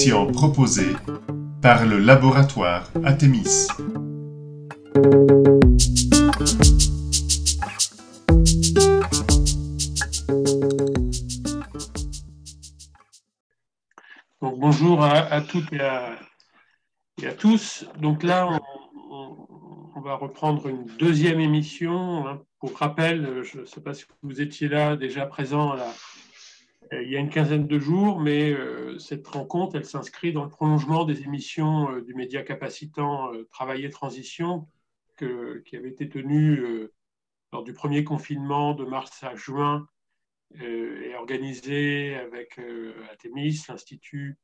émission proposée par le laboratoire Athémis. Bonjour à, toutes et à, tous. Donc là, on, va reprendre une deuxième émission. Hein. Pour rappel, je ne sais pas si vous étiez là déjà présent à la, il y a une quinzaine de jours, mais euh, cette rencontre, elle s'inscrit dans le prolongement des émissions euh, du média capacitant Travail et Transition qui avait été tenues lors du premier confinement de mars à juin et organisé avec Atemis, l'Institut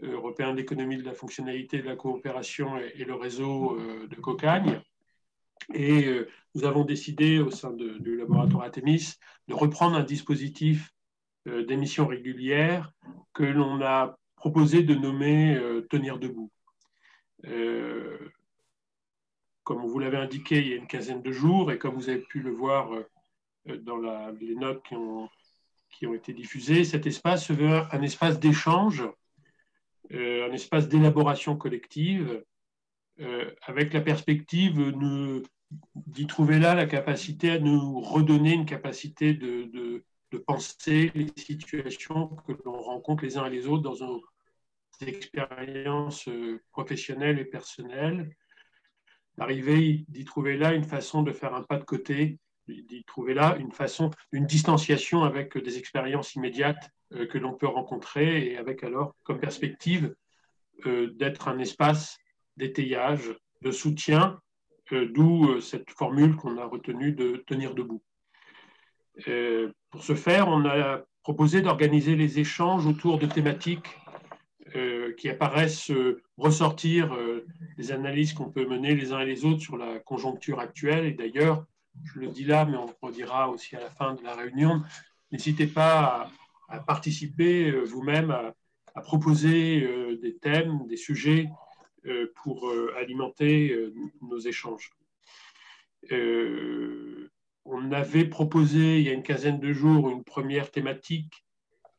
européen d'économie de la fonctionnalité, de la coopération et, le réseau de Cocagne. Et nous avons décidé au sein du laboratoire Atemis de reprendre un dispositif euh, d'émissions régulières que l'on a proposé de nommer euh, Tenir debout. Euh, comme vous l'avez indiqué il y a une quinzaine de jours, et comme vous avez pu le voir dans les notes qui ont, été diffusées, cet espace se veut un espace d'échange, un espace d'élaboration collective, avec la perspective d'y trouver là la capacité à nous redonner une capacité de penser les situations que l'on rencontre les uns et les autres dans nos expériences euh, professionnelles et personnelles. Arriver d'y trouver là une façon de faire un pas de côté, d'y trouver là une façon, une distanciation avec des expériences immédiates euh, que l'on peut rencontrer et avec alors comme perspective euh, d'être un espace d'étayage, de soutien, d'où cette formule qu'on a retenue de tenir debout. Euh, pour ce faire, on a proposé d'organiser les échanges autour de thématiques euh, qui apparaissent euh, ressortir des analyses qu'on peut mener les uns et les autres sur la conjoncture actuelle. Et d'ailleurs, je le dis là, mais on le redira aussi à la fin de la réunion, n'hésitez pas à, participer vous-même, à, proposer des thèmes, des sujets pour alimenter nos échanges on avait proposé il y a une quinzaine de jours une première thématique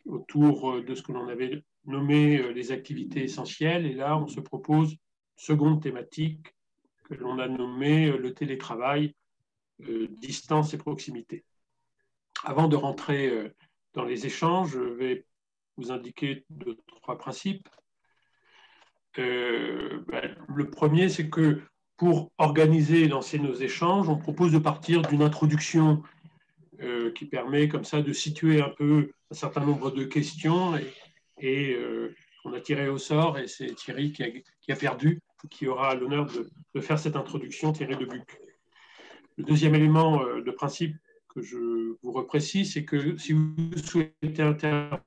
autour euh, de ce que l'on avait nommé euh, les activités essentielles. Et là, on se propose une seconde thématique que l'on a nommée euh, le télétravail, distance et proximité. Avant de rentrer dans les échanges, je vais vous indiquer deux, trois principes. Ben, le premier, c'est que pour organiser et lancer nos échanges, on propose de partir d'une introduction euh, qui permet comme ça de situer un peu un certain nombre de questions et, euh, on a tiré au sort et c'est Thierry qui a, perdu, qui aura l'honneur de, faire cette introduction, Thierry de Buc. Le deuxième élément euh, de principe que je vous reprécise, c'est que si vous souhaitez intervenir,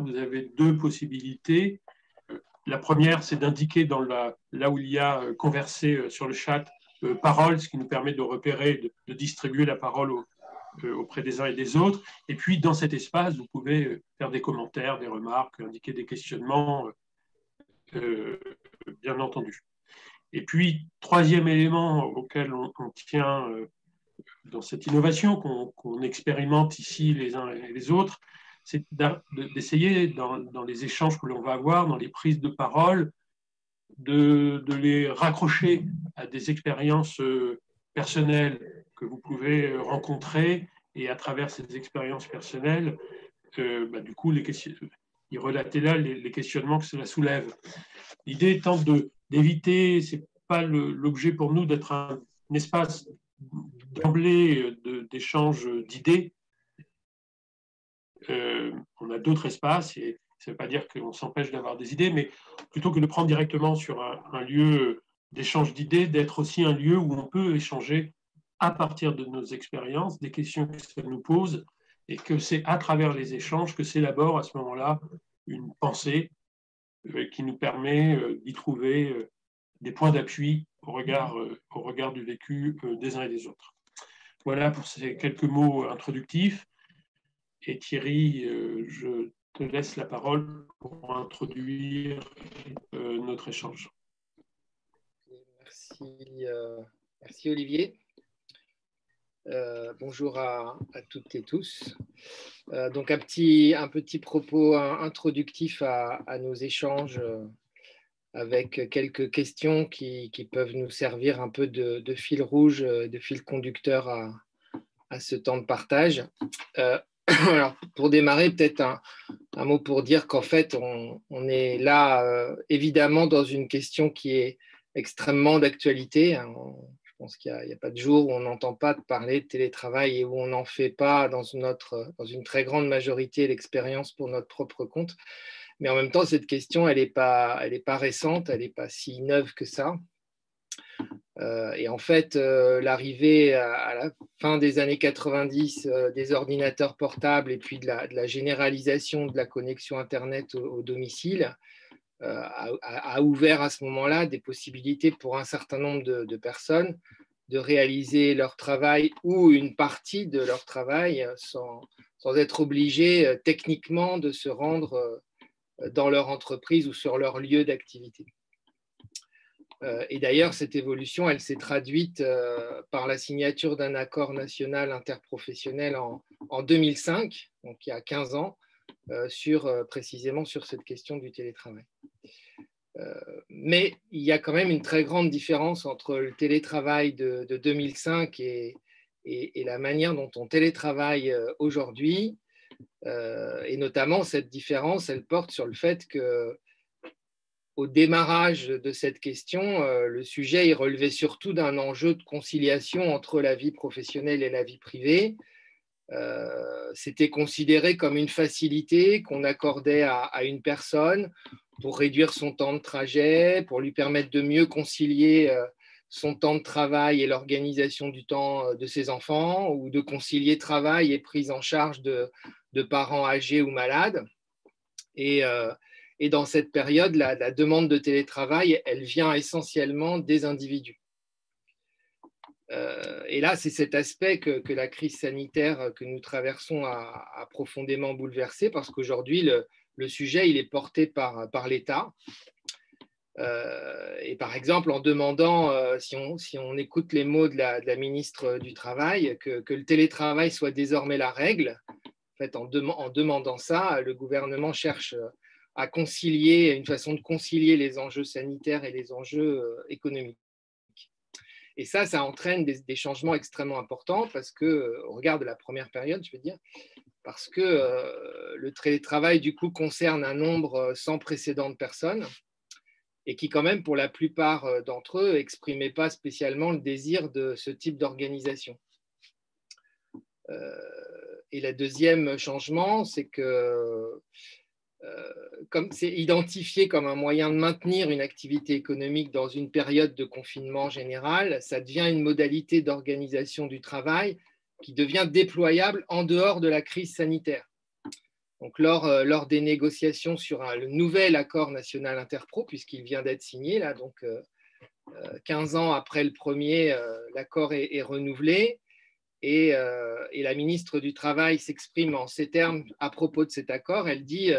vous avez deux possibilités. La première, c'est d'indiquer là où il y a euh, conversé euh, sur le chat euh, parole, ce qui nous permet de repérer, de, distribuer la parole auprès des uns et des autres. Et puis, dans cet espace, vous pouvez faire des commentaires, des remarques, indiquer des questionnements, bien entendu. Et puis, troisième élément auquel on, tient dans cette innovation qu'on expérimente ici les uns et les autres, c'est d'essayer, dans, les échanges que l'on va avoir, dans les prises de parole, de, les raccrocher à des expériences euh, personnelles que vous pouvez euh, rencontrer et à travers ces expériences personnelles, euh, bah, du coup, les questions, y relater là les, questionnements que cela soulève. L'idée étant d'éviter, ce n'est pas l'objet pour nous d'être un, un, espace d'emblée d'échange d'idées, euh, on a d'autres espaces, et ça ne veut pas dire qu'on s'empêche d'avoir des idées, mais plutôt que de prendre directement sur un, lieu d'échange d'idées, d'être aussi un lieu où on peut échanger à partir de nos expériences, des questions que ça nous pose, et que c'est à travers les échanges que s'élabore à ce moment-là une pensée euh, qui nous permet euh, d'y trouver des points d'appui au regard, au regard du vécu des uns et des autres. Voilà pour ces quelques mots introductifs. Et Thierry, euh, je te laisse la parole pour introduire euh, notre échange. Merci, euh, merci Olivier. Bonjour à, toutes et tous. Donc un petit, un petit propos introductif à, nos échanges avec quelques questions qui, peuvent nous servir un peu de, fil rouge, de fil conducteur à, à ce temps de partage. alors, pour démarrer, peut-être un, mot pour dire qu'en fait, on, est là évidemment dans une question qui est extrêmement d'actualité. Hein. Je pense qu'il n'y a, pas de jour où on n'entend pas parler de télétravail et où on n'en fait pas dans, une très grande majorité l'expérience pour notre propre compte. Mais en même temps, cette question, elle n'est pas récente, elle n'est pas si neuve que ça. Euh, et en fait, euh, l'arrivée à, la fin des années 90 euh, des ordinateurs portables et puis de la, généralisation de la connexion Internet au domicile, a, ouvert à ce moment-là des possibilités pour un certain nombre de, personnes de réaliser leur travail ou une partie de leur travail sans, être obligés techniquement de se rendre dans leur entreprise ou sur leur lieu d'activité. Et d'ailleurs, cette évolution, elle s'est traduite par la signature d'un accord national interprofessionnel en, en 2005, donc il y a 15 ans, euh, sur, euh, précisément sur cette question du télétravail. Euh, mais il y a quand même une très grande différence entre le télétravail de, 2005 et, et, la manière dont on télétravaille aujourd'hui. et notamment, cette différence, elle porte sur le fait que au démarrage de cette question, le sujet est relevé surtout d'un enjeu de conciliation entre la vie professionnelle et la vie privée, euh, c'était considéré comme une facilité qu'on accordait à, une personne pour réduire son temps de trajet, pour lui permettre de mieux concilier euh, son temps de travail et l'organisation du temps euh, de ses enfants, ou de concilier travail et prise en charge de, parents âgés ou malades. Et, dans cette période, la, demande de télétravail, elle vient essentiellement des individus. Euh, et là, c'est cet aspect que, la crise sanitaire que nous traversons a, profondément bouleversé parce qu'aujourd'hui, le, sujet, il est porté par, par l'État. Euh, et par exemple, en demandant, euh, si, on, si, on, écoute les mots de la, ministre du Travail, que, le télétravail soit désormais la règle, en demandant ça, le gouvernement cherche à concilier, une façon de concilier les enjeux sanitaires et les enjeux économiques. Et ça, ça entraîne des, changements extrêmement importants parce que, euh, au regard de la première période, je veux dire, parce que euh, le télétravail, du coup, concerne un nombre euh, sans précédent de personnes et qui, quand même, pour la plupart d'entre eux, n'exprimaient pas spécialement le désir de ce type d'organisation. et le deuxième changement, c'est que euh, comme c'est identifié comme un moyen de maintenir une activité économique dans une période de confinement général, ça devient une modalité d'organisation du travail qui devient déployable en dehors de la crise sanitaire. Donc, lors, euh, lors des négociations sur le nouvel accord national interpro, puisqu'il vient d'être signé, là, donc 15 euh, ans après le premier, l'accord est, renouvelé. Et, et, la ministre du Travail s'exprime en ces termes à propos de cet accord. Elle dit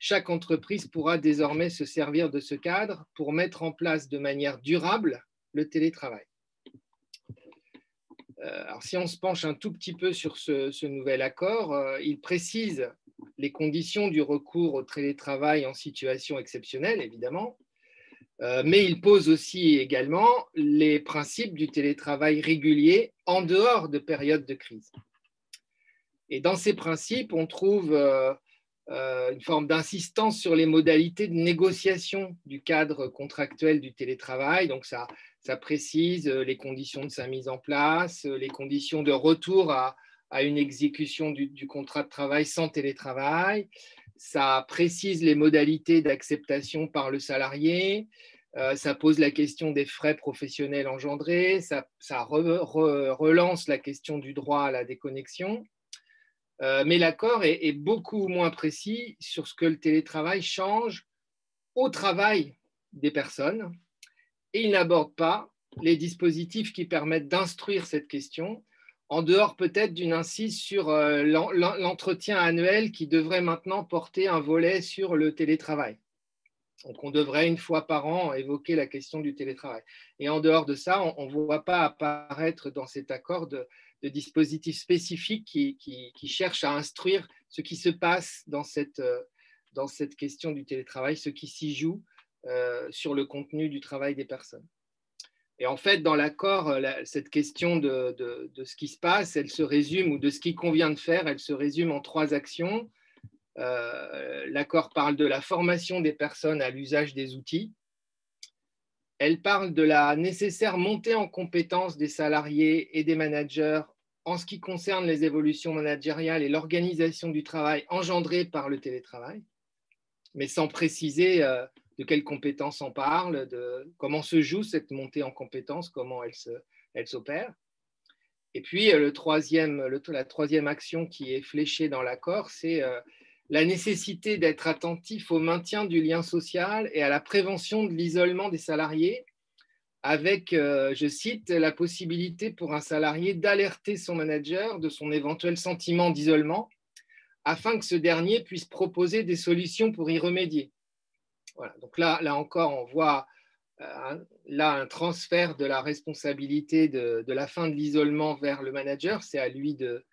chaque entreprise pourra désormais se servir de ce cadre pour mettre en place de manière durable le télétravail. Euh, alors, si on se penche un tout petit peu sur ce, nouvel accord, euh, il précise les conditions du recours au télétravail en situation exceptionnelle, évidemment, euh, mais il pose aussi également les principes du télétravail régulier en dehors de périodes de crise. Et dans ces principes, on trouve une forme d'insistance sur les modalités de négociation du cadre contractuel du télétravail. Donc, ça, précise euh, les conditions de sa mise en place, euh, les conditions de retour à, une exécution du, contrat de travail sans télétravail. Ça précise les modalités d'acceptation par le salarié. ça pose la question des frais professionnels engendrés. Ça relance la question du droit à la déconnexion. Euh, mais l'accord est, beaucoup moins précis sur ce que le télétravail change au travail des personnes et il n'aborde pas les dispositifs qui permettent d'instruire cette question, en dehors peut-être d'une incise sur euh, l'entretien annuel qui devrait maintenant porter un volet sur le télétravail. Donc on devrait une fois par an évoquer la question du télétravail. Et en dehors de ça, on ne voit pas apparaître dans cet accord dispositifs spécifiques qui, cherchent à instruire ce qui se passe dans cette, cette question du télétravail, ce qui s'y joue sur le contenu du travail des personnes. Et en fait, dans l'accord, cette question de, de, ce qui se passe, elle se résume, ou de ce qui convient de faire, elle se résume en trois actions. l'accord parle de la formation des personnes à l'usage des outils, elle parle de la nécessaire montée en compétence des salariés et des managers en ce qui concerne les évolutions managériales et l'organisation du travail engendrée par le télétravail, mais sans préciser euh, de quelles compétences on parle, de comment se joue cette montée en compétence, comment elle s'opère. Et puis, le troisième, la troisième action qui est fléchée dans l'accord, c'est euh, la nécessité d'être attentif au maintien du lien social et à la prévention de l'isolement des salariés, avec, euh, je cite, la possibilité pour un salarié d'alerter son manager de son éventuel sentiment d'isolement, afin que ce dernier puisse proposer des solutions pour y remédier. Voilà. Donc là, encore, on voit euh, là un transfert de la responsabilité de la fin de l'isolement vers le manager. C'est à lui de,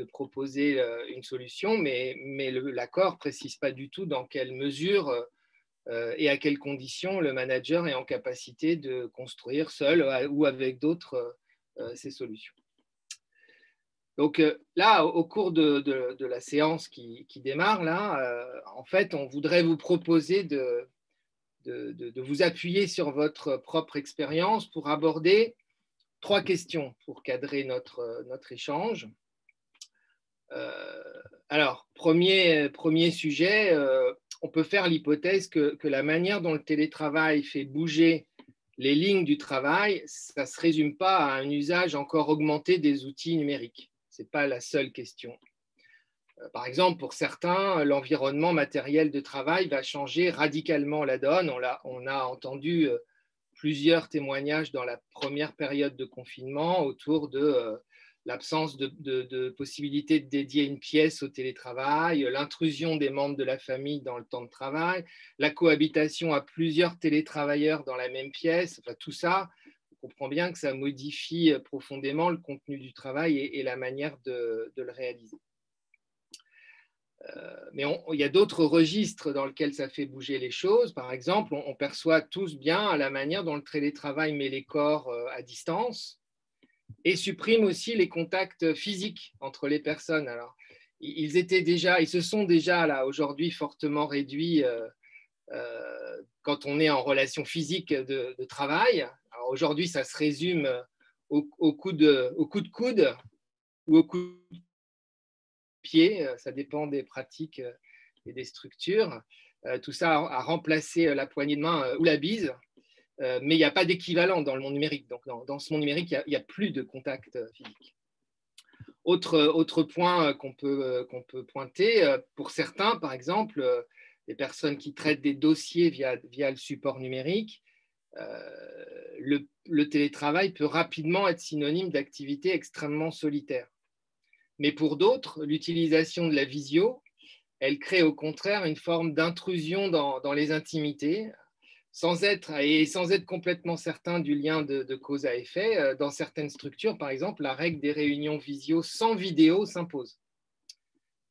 de proposer euh, une solution, mais, mais l'accord ne précise pas du tout dans quelle mesure euh, et à quelles conditions le manager est en capacité de construire seul euh, ou avec d'autres ces solutions. Donc là, au cours de, de, la séance qui, qui démarre, là, en fait, on voudrait vous proposer de, de, vous appuyer sur votre propre expérience pour aborder trois questions pour cadrer notre, notre échange. Euh, alors, premier, sujet, euh, on peut faire l'hypothèse que, que, la manière dont le télétravail fait bouger les lignes du travail, ça ne se résume pas à un usage encore augmenté des outils numériques. Ce n'est pas la seule question. Euh, par exemple, pour certains, l'environnement matériel de travail va changer radicalement la donne. On a, on a entendu plusieurs témoignages dans la première période de confinement autour de l'absence de, possibilité de dédier une pièce au télétravail, l'intrusion des membres de la famille dans le temps de travail, la cohabitation à plusieurs télétravailleurs dans la même pièce, tout ça, on comprend bien que ça modifie profondément le contenu du travail et, la manière de, le réaliser. Euh, mais il y a d'autres registres dans lesquels ça fait bouger les choses. Par exemple, on, on perçoit tous bien la manière dont le télétravail met les corps euh, à distance et supprime aussi les contacts physiques entre les personnes. Alors, ils étaient déjà, ils se sont déjà là aujourd'hui fortement réduits euh, euh, quand on est en relation physique de, travail. Aujourd'hui, ça se résume au, coup de, au coude ou au coup de pied, ça dépend des pratiques et des structures. Euh, tout ça a remplacé la poignée de main ou la bise. Euh, mais il n'y a pas d'équivalent dans le monde numérique. Donc, dans, ce monde numérique, il n'y a, plus de contact euh, physique. Autre, autre point euh, qu'on peut, qu'on peut pointer, pour certains, par exemple, les personnes qui traitent des dossiers via, via le support numérique, le, le, télétravail peut rapidement être synonyme d'activité extrêmement solitaire. Mais pour d'autres, l'utilisation de la visio, elle crée au contraire une forme d'intrusion dans, dans, les intimités, sans être, et sans être complètement certain du lien de, cause à effet, euh, dans certaines structures, par exemple, la règle des réunions visio sans vidéo s'impose.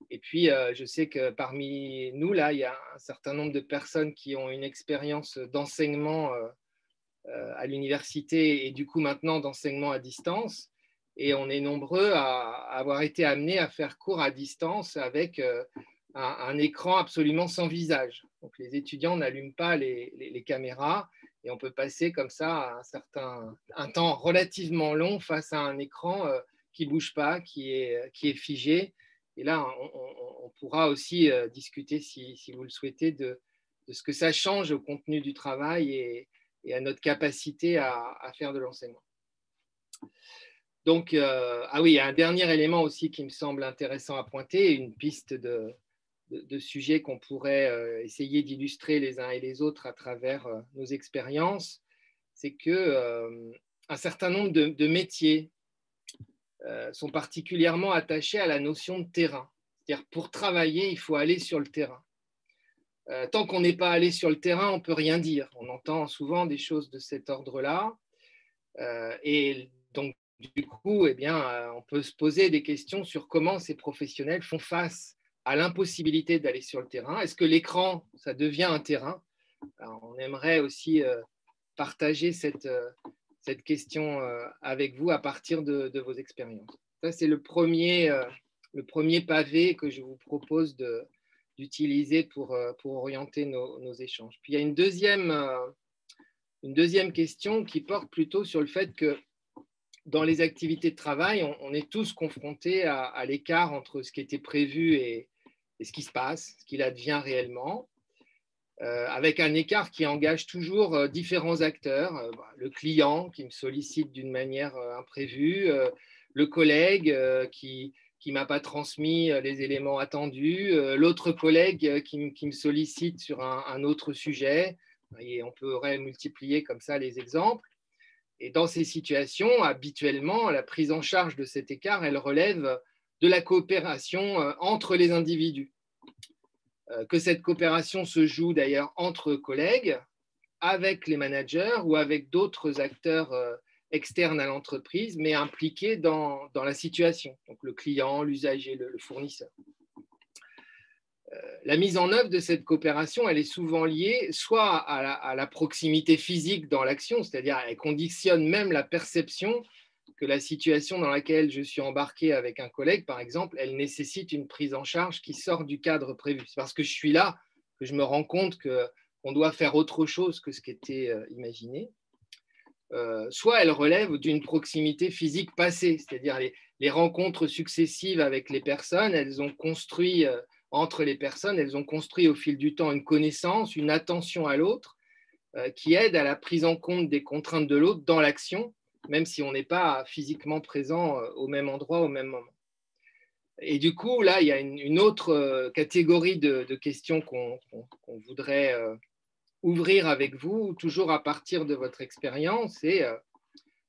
Et puis, euh, je sais que parmi nous, là, il y a un certain nombre de personnes qui ont une expérience d'enseignement euh, à l'université et du coup maintenant d'enseignement à distance. Et on est nombreux à avoir été amenés à faire cours à distance avec un, écran absolument sans visage. Donc les étudiants n'allument pas les, caméras et on peut passer comme ça un certain un temps relativement long face à un écran euh, qui bouge pas, qui est, qui est figé. Et là, on, pourra aussi euh, discuter, si, vous le souhaitez, de, ce que ça change au contenu du travail et, à notre capacité à, faire de l'enseignement. Donc, euh, ah oui, un dernier élément aussi qui me semble intéressant à pointer, une piste de, de, sujets qu'on pourrait euh, essayer d'illustrer les uns et les autres à travers euh, nos expériences, c'est que euh, un certain nombre de, métiers sont particulièrement attachés à la notion de terrain. C'est-à-dire, pour travailler, il faut aller sur le terrain. tant qu'on n'est pas allé sur le terrain, on ne peut rien dire. On entend souvent des choses de cet ordre-là. et donc, du coup, eh bien, on peut se poser des questions sur comment ces professionnels font face à l'impossibilité d'aller sur le terrain. Est-ce que l'écran, ça devient un terrain? On aimerait aussi euh, partager cette, euh, cette question avec vous à partir de, vos expériences. Ça, c'est le premier, le premier pavé que je vous propose d'utiliser pour, pour orienter nos, nos, échanges. Puis il y a une deuxième, une deuxième question qui porte plutôt sur le fait que dans les activités de travail, on, est tous confrontés à, l'écart entre ce qui était prévu et, ce qui se passe, ce qu'il advient réellement, euh, avec un écart qui engage toujours euh, différents acteurs, euh, bah, le client qui me sollicite d'une manière imprévue, le collègue qui ne m'a pas transmis les éléments attendus, l'autre collègue qui, me sollicite sur un, un autre sujet, et on pourrait multiplier comme ça les exemples. Et dans ces situations, habituellement, la prise en charge de cet écart, elle relève de la coopération euh, entre les individus. Euh, que cette coopération se joue d'ailleurs entre collègues, avec les managers ou avec d'autres acteurs euh, externes à l'entreprise, mais impliqués dans, la situation, donc le client, l'usager, le fournisseur la mise en œuvre de cette coopération, elle est souvent liée soit à la, proximité physique dans l'action, c'est-à-dire elle conditionne même la perception que la situation dans laquelle je suis embarqué avec un collègue, par exemple, elle nécessite une prise en charge qui sort du cadre prévu. C'est parce que je suis là que je me rends compte qu'on doit faire autre chose que ce qui était euh, imaginé. Euh, soit elle relève d'une proximité physique passée, c'est-à-dire les, rencontres successives avec les personnes, elles ont construit euh, entre les personnes, elles ont construit au fil du temps une connaissance, une attention à l'autre euh, qui aide à la prise en compte des contraintes de l'autre dans l'action, même si on n'est pas physiquement présent euh, au même endroit au même moment. Et du coup, là, il y a une, autre euh, catégorie de, questions qu'on voudrait ouvrir avec vous, toujours à partir de votre expérience, c'est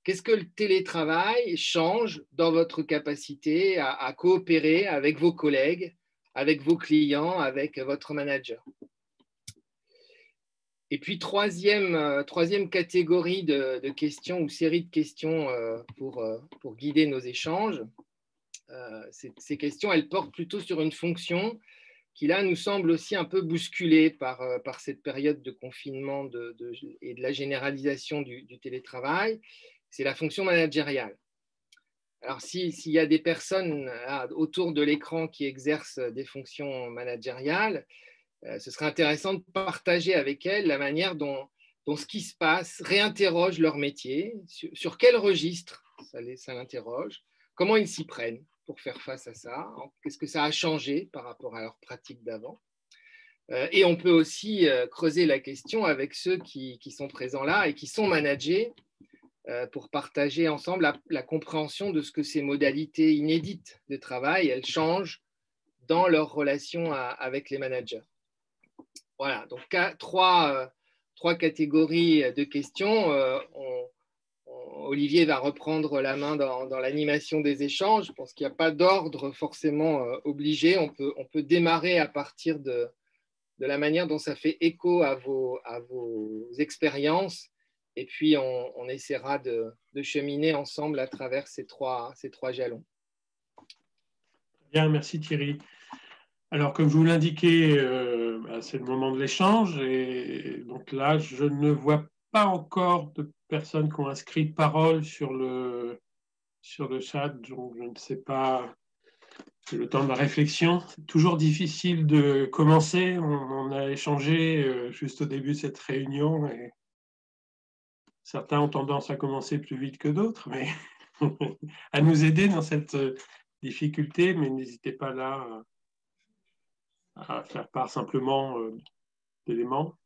qu'est-ce que le télétravail change dans votre capacité à coopérer avec vos collègues avec vos clients, avec votre manager. Et puis, troisième, euh, catégorie de, questions ou série de questions euh, pour, euh, pour guider nos échanges. Ces, questions, elles portent plutôt sur une fonction qui, là, nous semble aussi un peu bousculée par, cette période de confinement et de la généralisation du télétravail. C'est la fonction managériale. Alors, s'il y a des personnes autour de l'écran qui exercent des fonctions managériales, euh, ce serait intéressant de partager avec elles la manière dont, ce qui se passe réinterroge leur métier, sur, quel registre ça l'interroge, comment ils s'y prennent pour faire face à ça, qu'est-ce que ça a changé par rapport à leur pratique d'avant? Euh, et on peut aussi euh, creuser la question avec ceux qui, qui sont présents là et qui sont managés euh, pour partager ensemble la, compréhension de ce que ces modalités inédites de travail, elles changent dans leur relation avec les managers. Voilà, donc trois, euh, trois catégories de questions. Euh, Olivier va reprendre la main dans, l'animation des échanges. Je pense qu'il n'y a pas d'ordre forcément obligé. On peut, on peut démarrer à partir de, de la manière dont ça fait écho à vos, à vos expériences et puis, on, essaiera de, cheminer ensemble à travers ces trois, ces trois jalons. Bien, merci Thierry. Alors, comme je vous l'indiquais, euh, bah, c'est le moment de l'échange. Et donc là, je ne vois pas encore de personnes qui ont inscrit parole sur le, sur le chat. Donc, je ne sais pas. C'est le temps de la réflexion. C'est toujours difficile de commencer. On, on a échangé euh, juste au début de cette réunion. Et Certains ont tendance à commencer plus vite que d'autres, mais à nous aider dans cette euh, difficulté, mais n'hésitez pas là euh, à faire part simplement euh, d'éléments.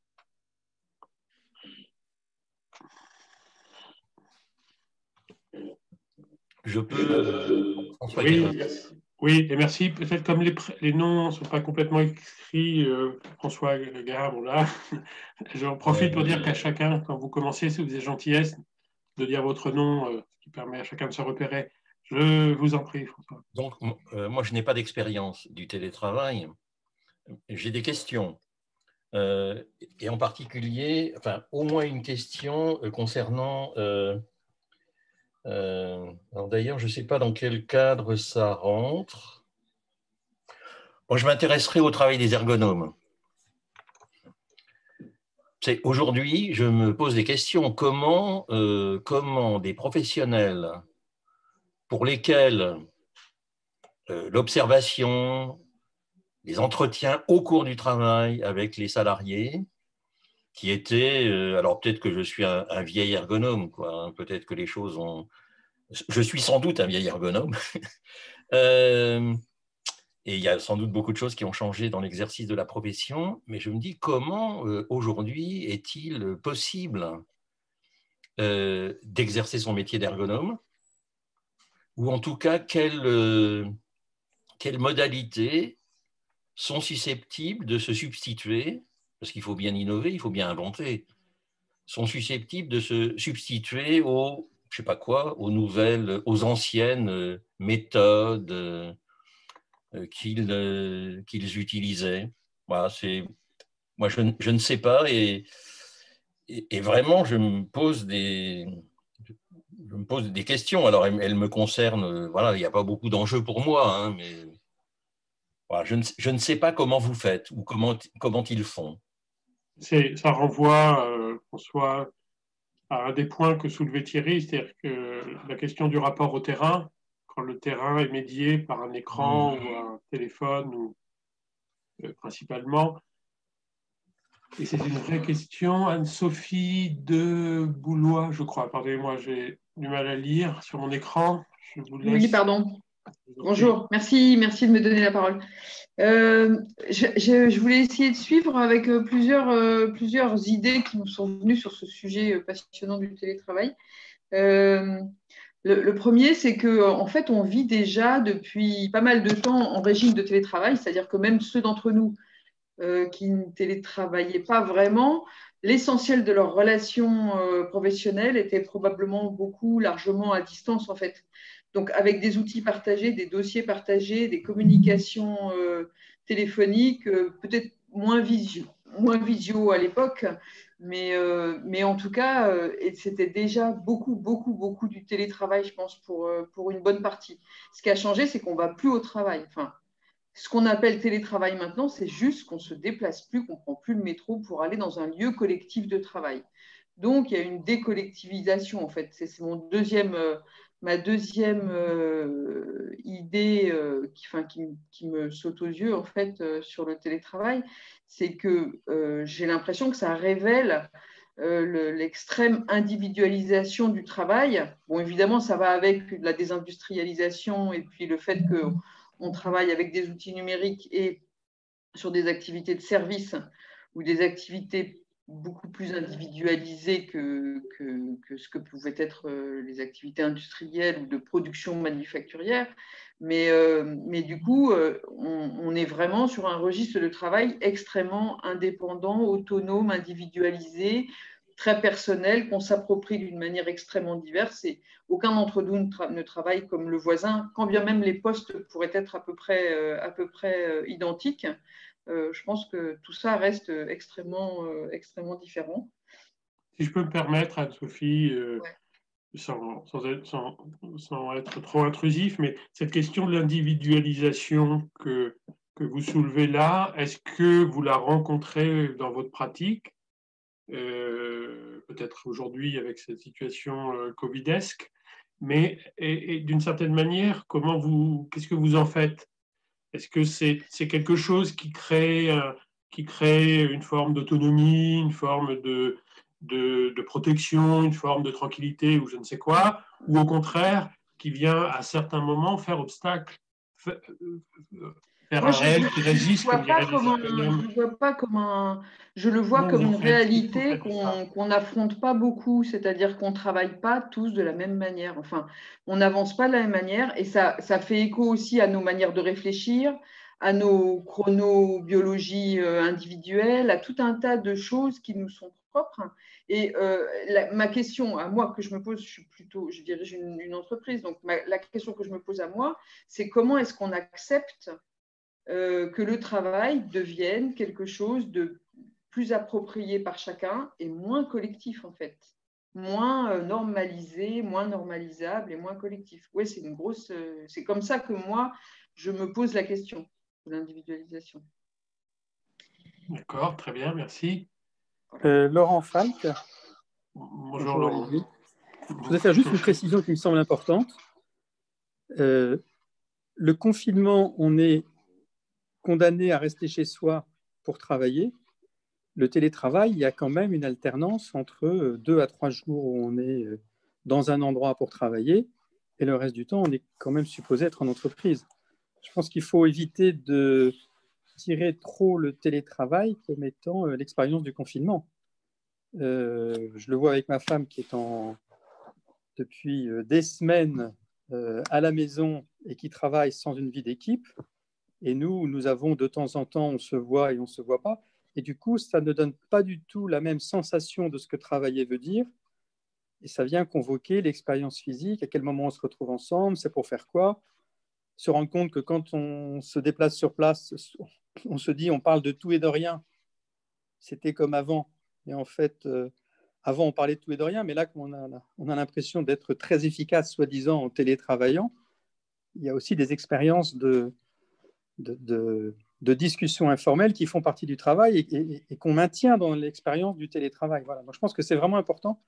Je peux. oui, oui, et merci. Peut-être comme les, noms ne sont pas complètement écrits, euh, François Gare, là, j'en profite pour dire qu'à chacun, quand vous commencez, si vous avez gentillesse de dire votre nom, euh, ce qui permet à chacun de se repérer. Je vous en prie, François. Donc, euh, moi, je n'ai pas d'expérience du télétravail. J'ai des questions. et en particulier, enfin, au moins une question concernant D'ailleurs, je ne sais pas dans quel cadre ça rentre. je m'intéresserai au travail des ergonomes. Aujourd'hui, je me pose des questions. Comment, comment des professionnels pour lesquels l'observation, les entretiens au cours du travail avec les salariés, qui étaient, euh, alors peut-être que je suis un, vieil ergonome, quoi, hein, peut-être que les choses ont... Je suis sans doute un vieil ergonome. Euh, et il y a sans doute beaucoup de choses qui ont changé dans l'exercice de la profession, mais je me dis comment euh, aujourd'hui est-il possible d'exercer son métier d'ergonome? Ou en tout cas, quelles modalités sont susceptibles de se substituer, parce qu'il faut bien innover, il faut bien inventer, sont susceptibles de se substituer aux, je sais pas quoi, aux nouvelles, aux anciennes euh, méthodes euh, euh, qu'ils utilisaient. Voilà, c'est, moi, je, je, ne sais pas et, et, vraiment, je me pose des, je me pose des questions. Alors, elles, me concernent. Voilà, il n'y a pas beaucoup d'enjeux pour moi, hein, mais je, ne, sais pas comment vous faites ou comment, comment ils font. Ça renvoie, euh, François, à un des points que soulevait Thierry, c'est-à-dire que la question du rapport au terrain, quand le terrain est médié par un écran mmh. ou un téléphone, ou, euh, principalement. Et c'est une vraie question. Anne-Sophie de Boulois, je crois. Pardonnez-moi, j'ai du mal à lire sur mon écran. Oui, pardon. Bonjour, merci, merci de me donner la parole. Euh, je, voulais essayer de suivre avec euh, plusieurs, euh, plusieurs idées qui nous sont venues sur ce sujet passionnant du télétravail. Le, premier, c'est que en fait, on vit déjà depuis pas mal de temps en régime de télétravail, c'est-à-dire que même ceux d'entre nous qui ne télétravaillaient pas vraiment, l'essentiel de leurs relations professionnelles était probablement beaucoup largement à distance en fait. Donc, avec des outils partagés, des dossiers partagés, des communications euh, téléphoniques, euh, peut-être moins visio, à l'époque, mais, euh, en tout cas, c'était déjà beaucoup, beaucoup, beaucoup du télétravail, je pense, pour, une bonne partie. Ce qui a changé, c'est qu'on ne va plus au travail. Ce qu'on appelle télétravail maintenant, c'est juste qu'on ne se déplace plus, qu'on ne prend plus le métro pour aller dans un lieu collectif de travail. Donc, il y a une décollectivisation, en fait. C'est mon deuxième ma deuxième euh, idée euh, qui, me saute aux yeux en fait euh, sur le télétravail, c'est que j'ai l'impression que ça révèle l'extrême individualisation du travail. Bon, évidemment, ça va avec la désindustrialisation et puis le fait qu'on travaille avec des outils numériques et sur des activités de service ou des activités beaucoup plus individualisé que, que, ce que pouvaient être euh, les activités industrielles ou de production manufacturière. Mais, euh, mais du coup, euh, on, est vraiment sur un registre de travail extrêmement indépendant, autonome, individualisé, très personnel, qu'on s'approprie d'une manière extrêmement diverse. Et aucun d'entre nous ne, travaille comme le voisin, quand bien même les postes pourraient être à peu près, à peu près identiques. Euh, je pense que tout ça reste extrêmement, euh, extrêmement différent. Si je peux me permettre, Anne-Sophie, euh, sans, sans, être, trop intrusif, mais cette question de l'individualisation que, que vous soulevez là, est-ce que vous la rencontrez dans votre pratique peut-être aujourd'hui avec cette situation covidesque, mais et d'une certaine manière, comment vous, qu'est-ce que vous en faites? Est-ce que c'est quelque chose qui crée, euh, qui crée une forme d'autonomie, une forme de, de, protection, une forme de tranquillité ou je ne sais quoi, ou au contraire, qui vient à certains moments faire obstacle, faire, un réel qui résiste. Je ne vois pas comme un, je le vois comme une réalité qu'on n'affronte pas beaucoup, c'est-à-dire qu'on ne travaille pas tous de la même manière. Enfin, on n'avance pas de la même manière et ça, ça fait écho aussi à nos manières de réfléchir, à nos chronobiologies euh, individuelles, à tout un tas de choses qui nous sont propres. Et euh, ma question à moi que je me pose, je suis plutôt, je dirige une, entreprise, donc la question que je me pose à moi, c'est comment est-ce qu'on accepte euh, que le travail devienne quelque chose de plus approprié par chacun et moins collectif en fait. moins normalisé, moins normalisable et moins collectif. Oui, c'est une grosse. C'est comme ça que moi, je me pose la question de l'individualisation. D'accord, très bien, merci. Laurent Falk. Bonjour, Laurent. Je voudrais faire juste une précision qui me semble importante. Euh, le confinement, on est condamné à rester chez soi pour travailler. Le télétravail, il y a quand même une alternance entre deux à trois jours où on est euh, dans un endroit pour travailler et le reste du temps, on est quand même supposé être en entreprise. Je pense qu'il faut éviter de tirer trop le télétravail comme étant euh, l'expérience du confinement. je le vois avec ma femme qui est en, depuis des semaines euh, à la maison et qui travaillent sans une vie d'équipe. Et nous, nous avons de temps en temps, on se voit et on ne se voit pas. Et du coup, ça ne donne pas du tout la même sensation de ce que travailler veut dire. Et ça vient convoquer l'expérience physique, à quel moment on se retrouve ensemble, c'est pour faire quoi. Se rendre compte que quand on se déplace sur place, on se dit on parle de tout et de rien. C'était comme avant. Et en fait, euh, avant, on parlait de tout et de rien, mais là, on a, on a l'impression d'être très efficace, soi-disant, en télétravaillant. Il y a aussi des expériences de, de, discussions informelles qui font partie du travail et, qu'on maintient dans l'expérience du télétravail. Je pense que c'est vraiment important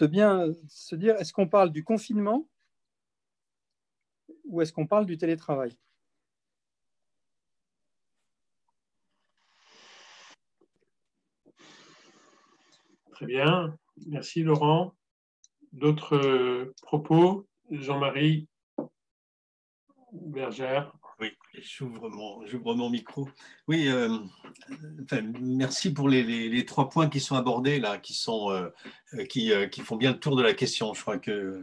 de bien se dire est-ce qu'on parle du confinement ou est-ce qu'on parle du télétravail? Très bien. Merci Laurent. D'autres propos? Jean-Marie Bergère. Oui, j'ouvre mon, mon, micro. Oui, euh, merci pour les, trois points qui sont abordés là, qui, sont, euh, qui, qui, font bien le tour de la question. Je crois que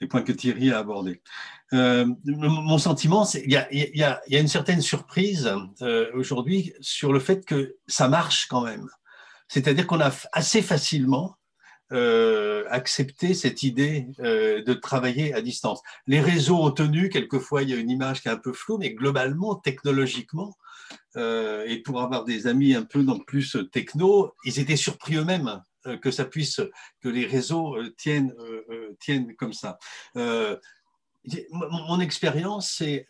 les points que Thierry a abordés. mon sentiment, c'est qu'il y, y, a une certaine surprise aujourd'hui sur le fait que ça marche quand même. C'est-à-dire qu'on a assez facilement euh, accepté cette idée euh, de travailler à distance. Les réseaux ont tenu, quelquefois il y a une image qui est un peu floue, mais globalement, technologiquement, euh, et pour avoir des amis un peu non plus techno, ils étaient surpris eux-mêmes que ça puisse, que les réseaux tiennent, tiennent comme ça. mon expérience, c'est,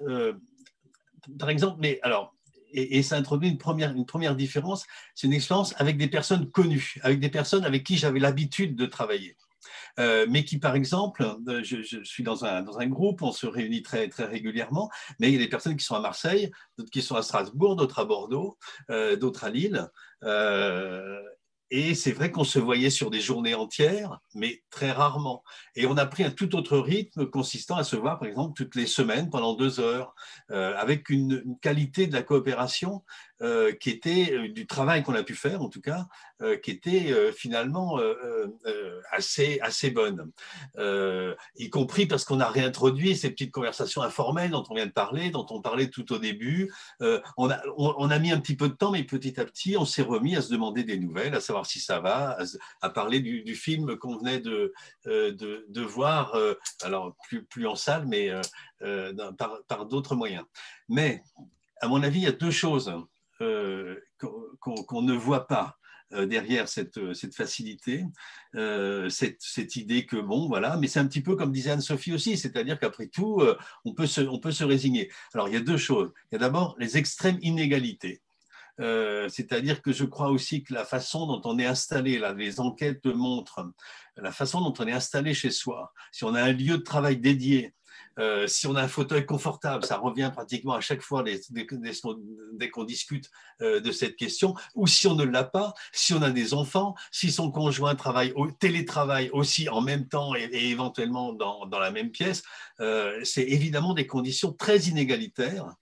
par exemple, mais alors, et, ça introduit une première, une première différence, c'est une expérience avec des personnes connues, avec des personnes avec qui j'avais l'habitude de travailler. Euh, mais qui, par exemple, euh, je, suis dans un, dans un, groupe, on se réunit très, très régulièrement, mais il y a des personnes qui sont à Marseille, d'autres qui sont à Strasbourg, d'autres à Bordeaux, euh, d'autres à Lille. Et c'est vrai qu'on se voyait sur des journées entières, mais très rarement. Et on a pris un tout autre rythme consistant à se voir, par exemple, toutes les semaines pendant deux heures, euh, avec une, qualité de la coopération euh, qui était euh, du travail qu'on a pu faire, en tout cas, qui était finalement assez, assez bonne. y compris parce qu'on a réintroduit ces petites conversations informelles dont on vient de parler, dont on parlait tout au début. on, a, on, a mis un petit peu de temps, mais petit à petit, on s'est remis à se demander des nouvelles, à savoir si ça va, à, parler du, film qu'on venait de, de, de voir, alors plus, plus en salle, mais par, par d'autres moyens. Mais, à mon avis, il y a deux choses euh, qu'on ne voit pas euh, derrière cette, cette facilité, euh, cette, idée que, bon, voilà, mais c'est un petit peu comme disait Anne-Sophie aussi, c'est-à-dire qu'après tout, on, peut se, on peut se résigner. Alors, il y a deux choses. Il y a d'abord les extrêmes inégalités. c'est-à-dire que je crois aussi que la façon dont on est installé, là, les enquêtes montrent, la façon dont on est installé chez soi, si on a un lieu de travail dédié, euh, si on a un fauteuil confortable, ça revient pratiquement à chaque fois dès, qu'on discute euh, de cette question, ou si on ne l'a pas, si on a des enfants, si son conjoint travaille au télétravail aussi en même temps et, éventuellement dans, la même pièce, euh, c'est évidemment des conditions très inégalitaires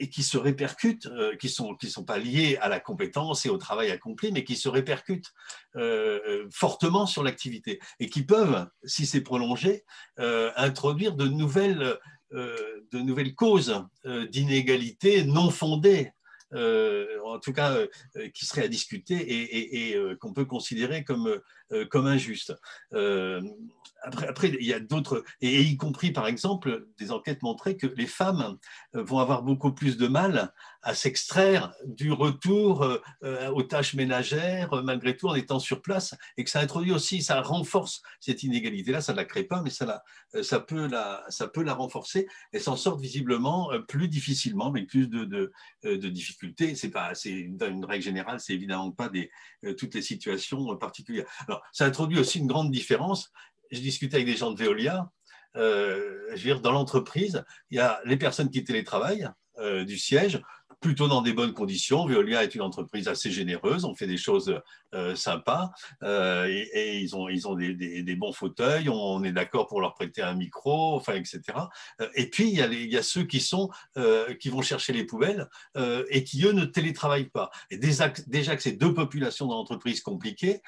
et qui se répercutent, euh, qui ne sont, qui sont pas liés à la compétence et au travail accompli, mais qui se répercutent euh, euh, fortement sur l'activité et qui peuvent, si c'est prolongé, introduire de nouvelles, de nouvelles causes d'inégalités non fondées en tout cas qui serait à discuter et qu'on peut considérer comme, comme injuste. Après, après, il y a d'autres, et y compris par exemple, des enquêtes montraient que les femmes vont avoir beaucoup plus de mal à s'extraire du retour euh, aux tâches ménagères, euh, malgré tout en étant sur place, et que ça introduit aussi, ça renforce cette inégalité-là, ça ne la crée pas, mais ça, la, euh, ça, peut la, ça peut la renforcer, et s'en sort visiblement plus difficilement, avec plus de, de, difficultés. C'est pas, c'est une, règle générale, c'est évidemment pas des, toutes les situations particulières. Alors, ça introduit aussi une grande différence. Je discutais avec des gens de Veolia, euh, dans l'entreprise, il y a les personnes qui télétravaillent du siège, plutôt dans des bonnes conditions. Veolia est une entreprise assez généreuse, on fait des choses euh, sympas euh, et, ils ont, ils ont des, des, bons fauteuils, on, est d'accord pour leur prêter un micro, enfin, etc. Euh, et puis, il y a, il y a ceux qui, sont, qui vont chercher les poubelles et qui, eux, ne télétravaillent pas. Et déjà, que c'est deux populations dans l'entreprise compliquées,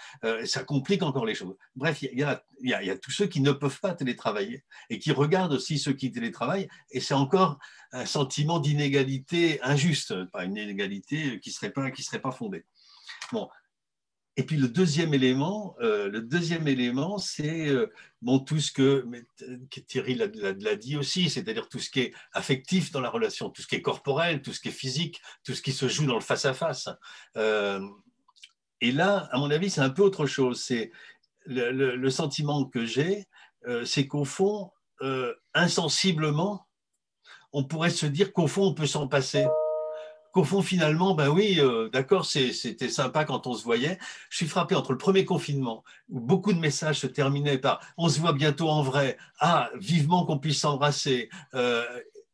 ça complique encore les choses. Bref, il y, a, il, y a, il y a tous ceux qui ne peuvent pas télétravailler et qui regardent aussi ceux qui télétravaillent et c'est encore un sentiment d'inégalité injuste, pas une inégalité qui ne serait, pas, serait pas fondée. Bon. Et puis le deuxième élément, euh, le deuxième élément, c'est euh, tout ce que, Thierry l'a dit aussi, c'est-à-dire tout ce qui est affectif dans la relation, tout ce qui est corporel, tout ce qui est physique, tout ce qui se joue dans le face-à-face. Euh, et là, à mon avis, c'est un peu autre chose. C'est le, sentiment que j'ai, c'est qu'au fond, insensiblement, on pourrait se dire qu'au fond, on peut s'en passer. Qu'au fond, finalement, ben oui, euh, d'accord, c'était sympa quand on se voyait. Je suis frappé entre le premier confinement, où beaucoup de messages se terminaient par on se voit bientôt en vrai, ah, vivement qu'on puisse s'embrasser. Euh,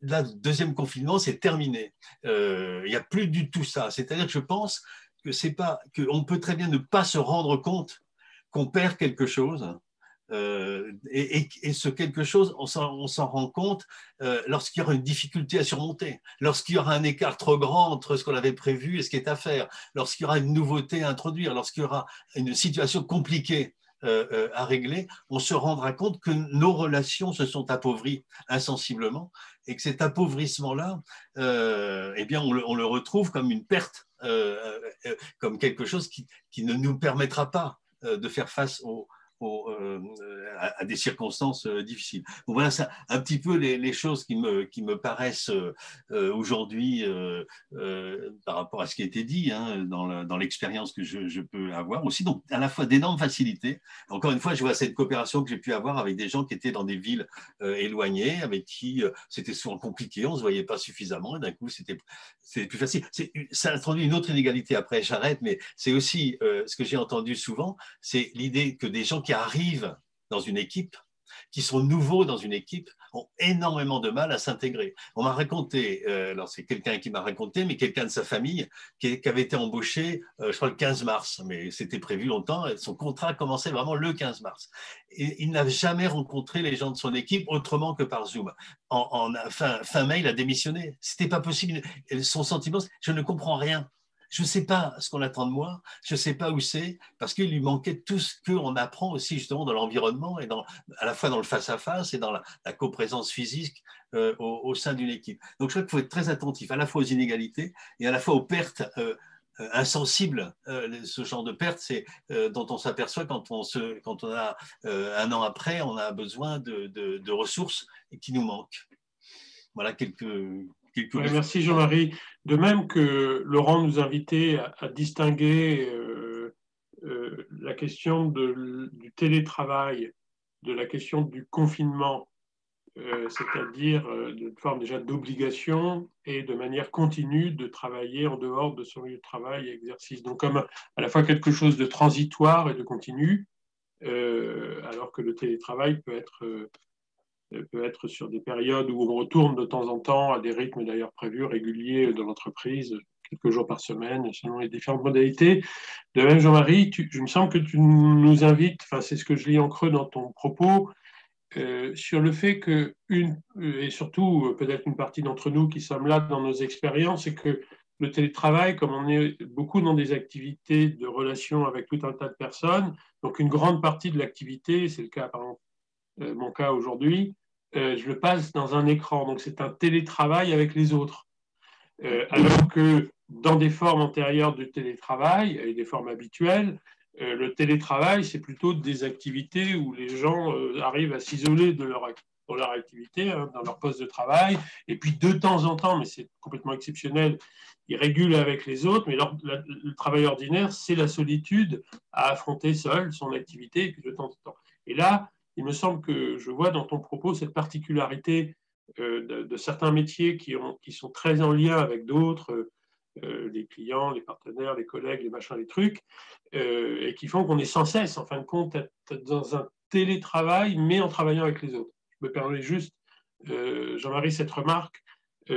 là, deuxième confinement, c'est terminé. Euh, il n'y a plus du tout ça. C'est-à-dire que je pense que c'est pas qu'on peut très bien ne pas se rendre compte qu'on perd quelque chose euh, et, ce quelque chose, on s'en rend compte euh, lorsqu'il y aura une difficulté à surmonter, lorsqu'il y aura un écart trop grand entre ce qu'on avait prévu et ce qui est à faire, lorsqu'il y aura une nouveauté à introduire, lorsqu'il y aura une situation compliquée euh, à régler, on se rendra compte que nos relations se sont appauvries insensiblement et que cet appauvrissement-là, eh bien, on le, retrouve comme une perte, comme quelque chose qui, qui, ne nous permettra pas de faire face aux euh, à, des circonstances euh, difficiles. voilà, ça, un petit peu les, choses qui me, qui me paraissent euh, aujourd'hui par rapport à ce qui a été dit hein, dans l'expérience que je, peux avoir aussi. Donc, à la fois d'énormes facilités. Encore une fois, je vois cette coopération que j'ai pu avoir avec des gens qui étaient dans des villes éloignées, avec qui c'était souvent compliqué, on ne se voyait pas suffisamment, et d'un coup, c'était plus facile. Ça introduit une autre inégalité après, j'arrête, mais c'est aussi ce que j'ai entendu souvent, c'est l'idée que des gens qui arrivent dans une équipe, qui sont nouveaux dans une équipe, ont énormément de mal à s'intégrer. On m'a raconté, euh, alors c'est quelqu'un qui m'a raconté, mais quelqu'un de sa famille qui, avait été embauché, euh, je crois, le 15 mars, mais c'était prévu longtemps, son contrat commençait vraiment le 15 mars. Il n'a jamais rencontré les gens de son équipe autrement que par Zoom. En, fin, fin mai, il a démissionné. C'était pas possible. Son sentiment, je ne comprends rien. Je ne sais pas ce qu'on attend de moi, je ne sais pas où c'est, parce qu'il lui manquait tout ce qu'on apprend aussi justement dans l'environnement et à la fois dans le face-à-face et dans la, coprésence physique euh, au, sein d'une équipe. Donc je crois qu'il faut être très attentif à la fois aux inégalités et à la fois aux pertes. Euh, euh, insensibles, ce genre de pertes, c'est dont on s'aperçoit quand on se, quand on a un an après, on a besoin de, de ressources qui nous manquent. Voilà quelques, merci Jean-Marie. De même que Laurent nous invitait à, à distinguer euh, euh, la question du télétravail de la question du confinement, euh, c'est-à-dire de forme déjà d'obligation et de manière continue de travailler en dehors de son lieu de travail et exercice. Donc comme à la fois quelque chose de transitoire et de continu, alors que le télétravail peut être peut être sur des périodes où on retourne de temps en temps à des rythmes d'ailleurs prévus, réguliers dans l'entreprise, quelques jours par semaine, selon les différentes modalités. De même, Jean-Marie, je me sens que tu nous invites, enfin c'est ce que je lis en creux dans ton propos, euh, sur le fait que, une, euh, et surtout euh, peut-être une partie d'entre nous qui sommes là dans nos expériences, c'est que le télétravail, comme on est beaucoup dans des activités de relation avec tout un tas de personnes, donc une grande partie de l'activité, c'est le cas par exemple euh, mon cas aujourd'hui, euh, je le passe dans un écran. Donc c'est un télétravail avec les autres. Euh, alors que dans des formes antérieures du télétravail et des formes habituelles, euh, le télétravail, c'est plutôt des activités où les gens arrivent à s'isoler de leur, leur activité, hein, dans leur poste de travail, et puis de temps en temps, mais c'est complètement exceptionnel, ils régulent avec les autres, mais le travail ordinaire, c'est la solitude à affronter seul son activité, puis de temps en temps. Et là, il me semble que je vois dans ton propos cette particularité euh, de, certains métiers qui, ont, qui, sont très en lien avec d'autres, euh, les clients, les partenaires, les collègues, les machins, les trucs, euh, et qui font qu'on est sans cesse, en fin de compte, dans un télétravail, mais en travaillant avec les autres. Je me permets juste, euh, Jean-Marie, cette remarque,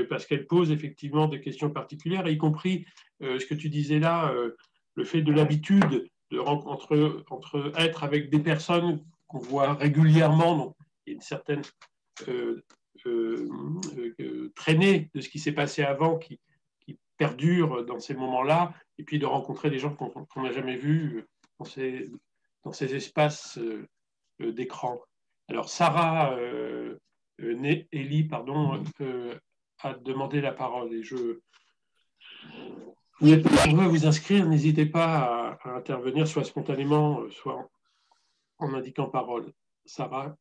parce qu'elle pose effectivement des questions particulières, y compris ce que tu disais là, le fait de l'habitude de entre être avec des personnes qu'on voit régulièrement, donc il y a une certaine traînée de ce qui s'est passé avant qui, perdure dans ces moments-là, et puis de rencontrer des gens qu'on n'a jamais vus dans ces, dans ces espaces euh, euh, d'écran. Alors Sarah euh, Elie pardon, a demandé la parole et je vous êtes vous inscrire, n'hésitez pas à, intervenir soit spontanément, soit en, indiquant parole. Sarah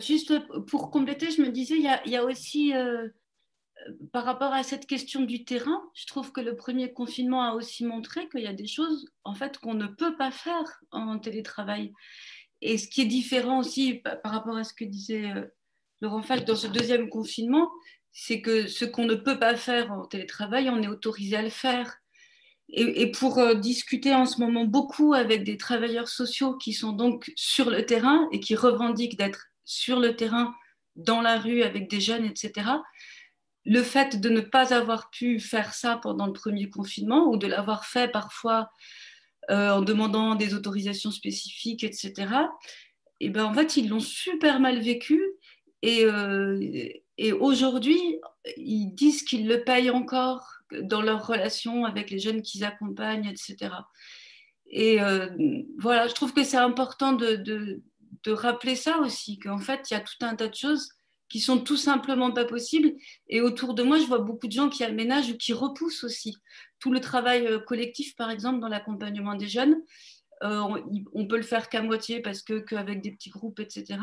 Juste pour compléter, je me disais, il y a, aussi par rapport à cette question du terrain, je trouve que le premier confinement a aussi montré qu'il y a des choses en fait qu'on ne peut pas faire en télétravail. Et ce qui est différent aussi par rapport à ce que disait euh, Laurent Falk dans ce deuxième confinement, c'est que ce qu'on ne peut pas faire en télétravail, on est autorisé à le faire. Et, pour euh, discuter en ce moment beaucoup avec des travailleurs sociaux qui sont donc sur le terrain et qui revendiquent d'être sur le terrain, dans la rue avec des jeunes, etc., le fait de ne pas avoir pu faire ça pendant le premier confinement ou de l'avoir fait parfois euh, en demandant des autorisations spécifiques, etc., et ben, en fait, ils l'ont super mal vécu. Et, euh, et aujourd'hui, ils disent qu'ils le payent encore dans leur relation avec les jeunes qu'ils accompagnent, etc. Et euh, voilà, je trouve que c'est important de, de, de rappeler ça aussi, qu'en fait, il y a tout un tas de choses qui sont tout simplement pas possibles. Et autour de moi, je vois beaucoup de gens qui aménagent ou qui repoussent aussi. Tout le travail euh, collectif, par exemple, dans l'accompagnement des jeunes, euh, on, peut le faire qu'à moitié parce que qu'avec des petits groupes, etc.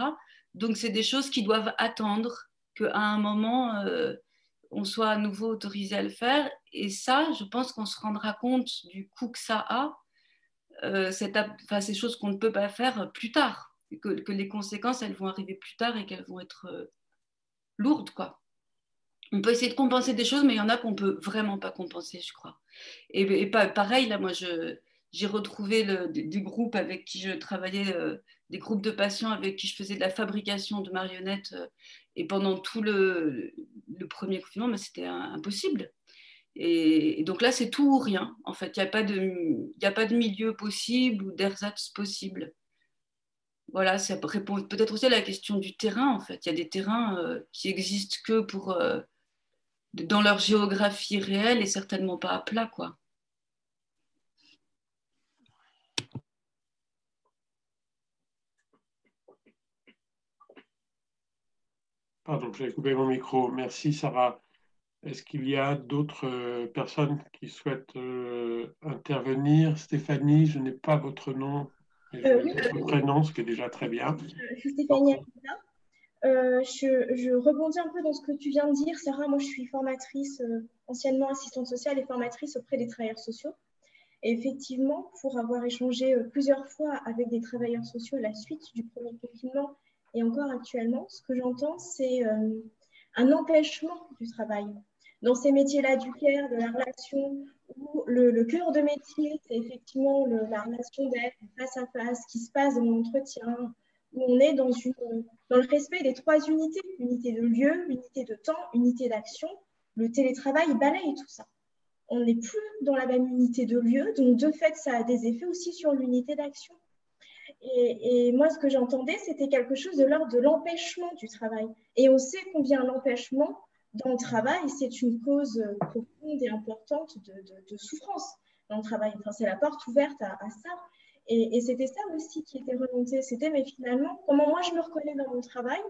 Donc, c'est des choses qui doivent attendre qu'à un moment, on soit à nouveau autorisé à le faire. Et ça, je pense qu'on se rendra compte du coût que ça a, enfin, ces choses qu'on ne peut pas faire plus tard. Que, les conséquences, elles vont arriver plus tard et qu'elles vont être lourde, quoi. On peut essayer de compenser des choses, mais il y en a qu'on peut vraiment pas compenser, je crois. Et, pareil, là, moi, j'ai retrouvé le, des, groupes avec qui je travaillais, euh, des groupes de patients avec qui je faisais de la fabrication de marionnettes. Et pendant tout le, premier confinement, mais c'était impossible. Et, donc là, c'est tout ou rien. En fait, il n'y a, pas de, a pas de milieu possible ou d'ersatz possible voilà, ça répond peut-être aussi à la question du terrain, en fait. Il y a des terrains euh, qui existent que pour, euh, dans leur géographie réelle et certainement pas à plat, quoi. Pardon, j'ai coupé mon micro. Merci, Sarah. Est-ce qu'il y a d'autres euh, personnes qui souhaitent intervenir? Stéphanie, je n'ai pas votre nom. Euh, oui, prénom, ce qui est déjà très bien. Je suis Stéphanie euh, je, je, rebondis un peu dans ce que tu viens de dire. Sarah, moi, je suis formatrice, euh, anciennement assistante sociale et formatrice auprès des travailleurs sociaux. Et effectivement, pour avoir échangé euh, plusieurs fois avec des travailleurs sociaux à la suite du premier confinement et encore actuellement, ce que j'entends, c'est un empêchement du travail dans ces métiers-là du care, de la relation, où le, cœur de métier, c'est effectivement la relation d'être face à face qui se passe dans l'entretien, où on est dans le respect des trois unités, unité de lieu, unité de temps, unité d'action. Le télétravail balaye tout ça. On n'est plus dans la même unité de lieu, donc de fait, ça a des effets aussi sur l'unité d'action. Et, moi, ce que j'entendais, c'était quelque chose de l'ordre de l'empêchement du travail. Et on sait combien l'empêchement dans le travail, c'est une cause profonde et importante de, souffrance dans le travail. Enfin, c'est la porte ouverte à, ça. Et, c'était ça aussi qui était remonté. C'était, mais finalement, comment moi je me reconnais dans mon travail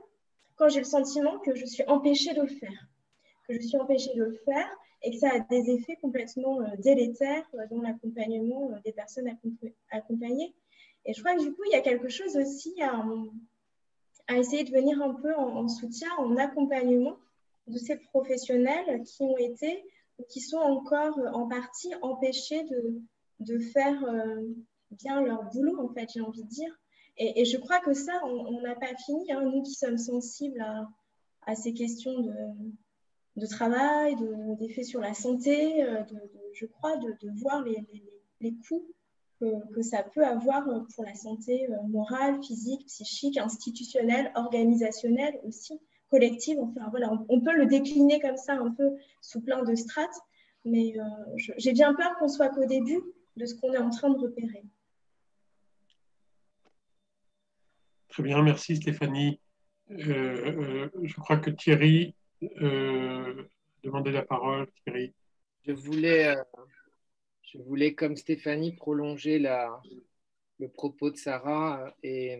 quand j'ai le sentiment que je suis empêchée de le faire. Que je suis empêchée de le faire et que ça a des effets complètement délétères dans l'accompagnement des personnes accompagnées. Et je crois que du coup, il y a quelque chose aussi à, essayer de venir un peu en, soutien, en accompagnement de ces professionnels qui ont été ou qui sont encore en partie empêchés de, faire bien leur boulot, en fait, j'ai envie de dire. Et, je crois que ça, on n'a pas fini, hein, nous qui sommes sensibles à, ces questions de, travail, d'effets sur la santé, euh, je crois, de, voir les coûts que, que, ça peut avoir pour la santé euh, morale, physique, psychique, institutionnelle, organisationnelle aussi, collective. Enfin, voilà, on, peut le décliner comme ça un peu sous plein de strates, mais euh, j'ai bien peur qu'on soit qu'au début de ce qu'on est en train de repérer. Très bien, merci Stéphanie. Euh, je crois que Thierry euh, demandait la parole. Thierry. Je voulais, je voulais, comme Stéphanie, prolonger le propos de Sarah et,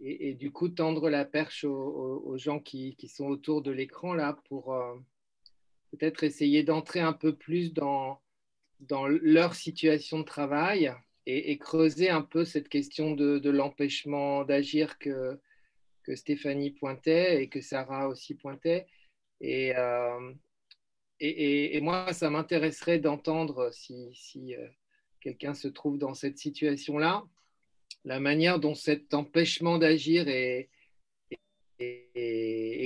et, du coup tendre la perche aux, gens qui, qui, sont autour de l'écran là pour euh, peut-être essayer d'entrer un peu plus dans, dans leur situation de travail et, creuser un peu cette question de, de l'empêchement d'agir que, que Stéphanie pointait et que Sarah aussi pointait. Et, euh, et, moi, ça m'intéresserait d'entendre, si, si euh, quelqu'un se trouve dans cette situation-là, la manière dont cet empêchement d'agir est,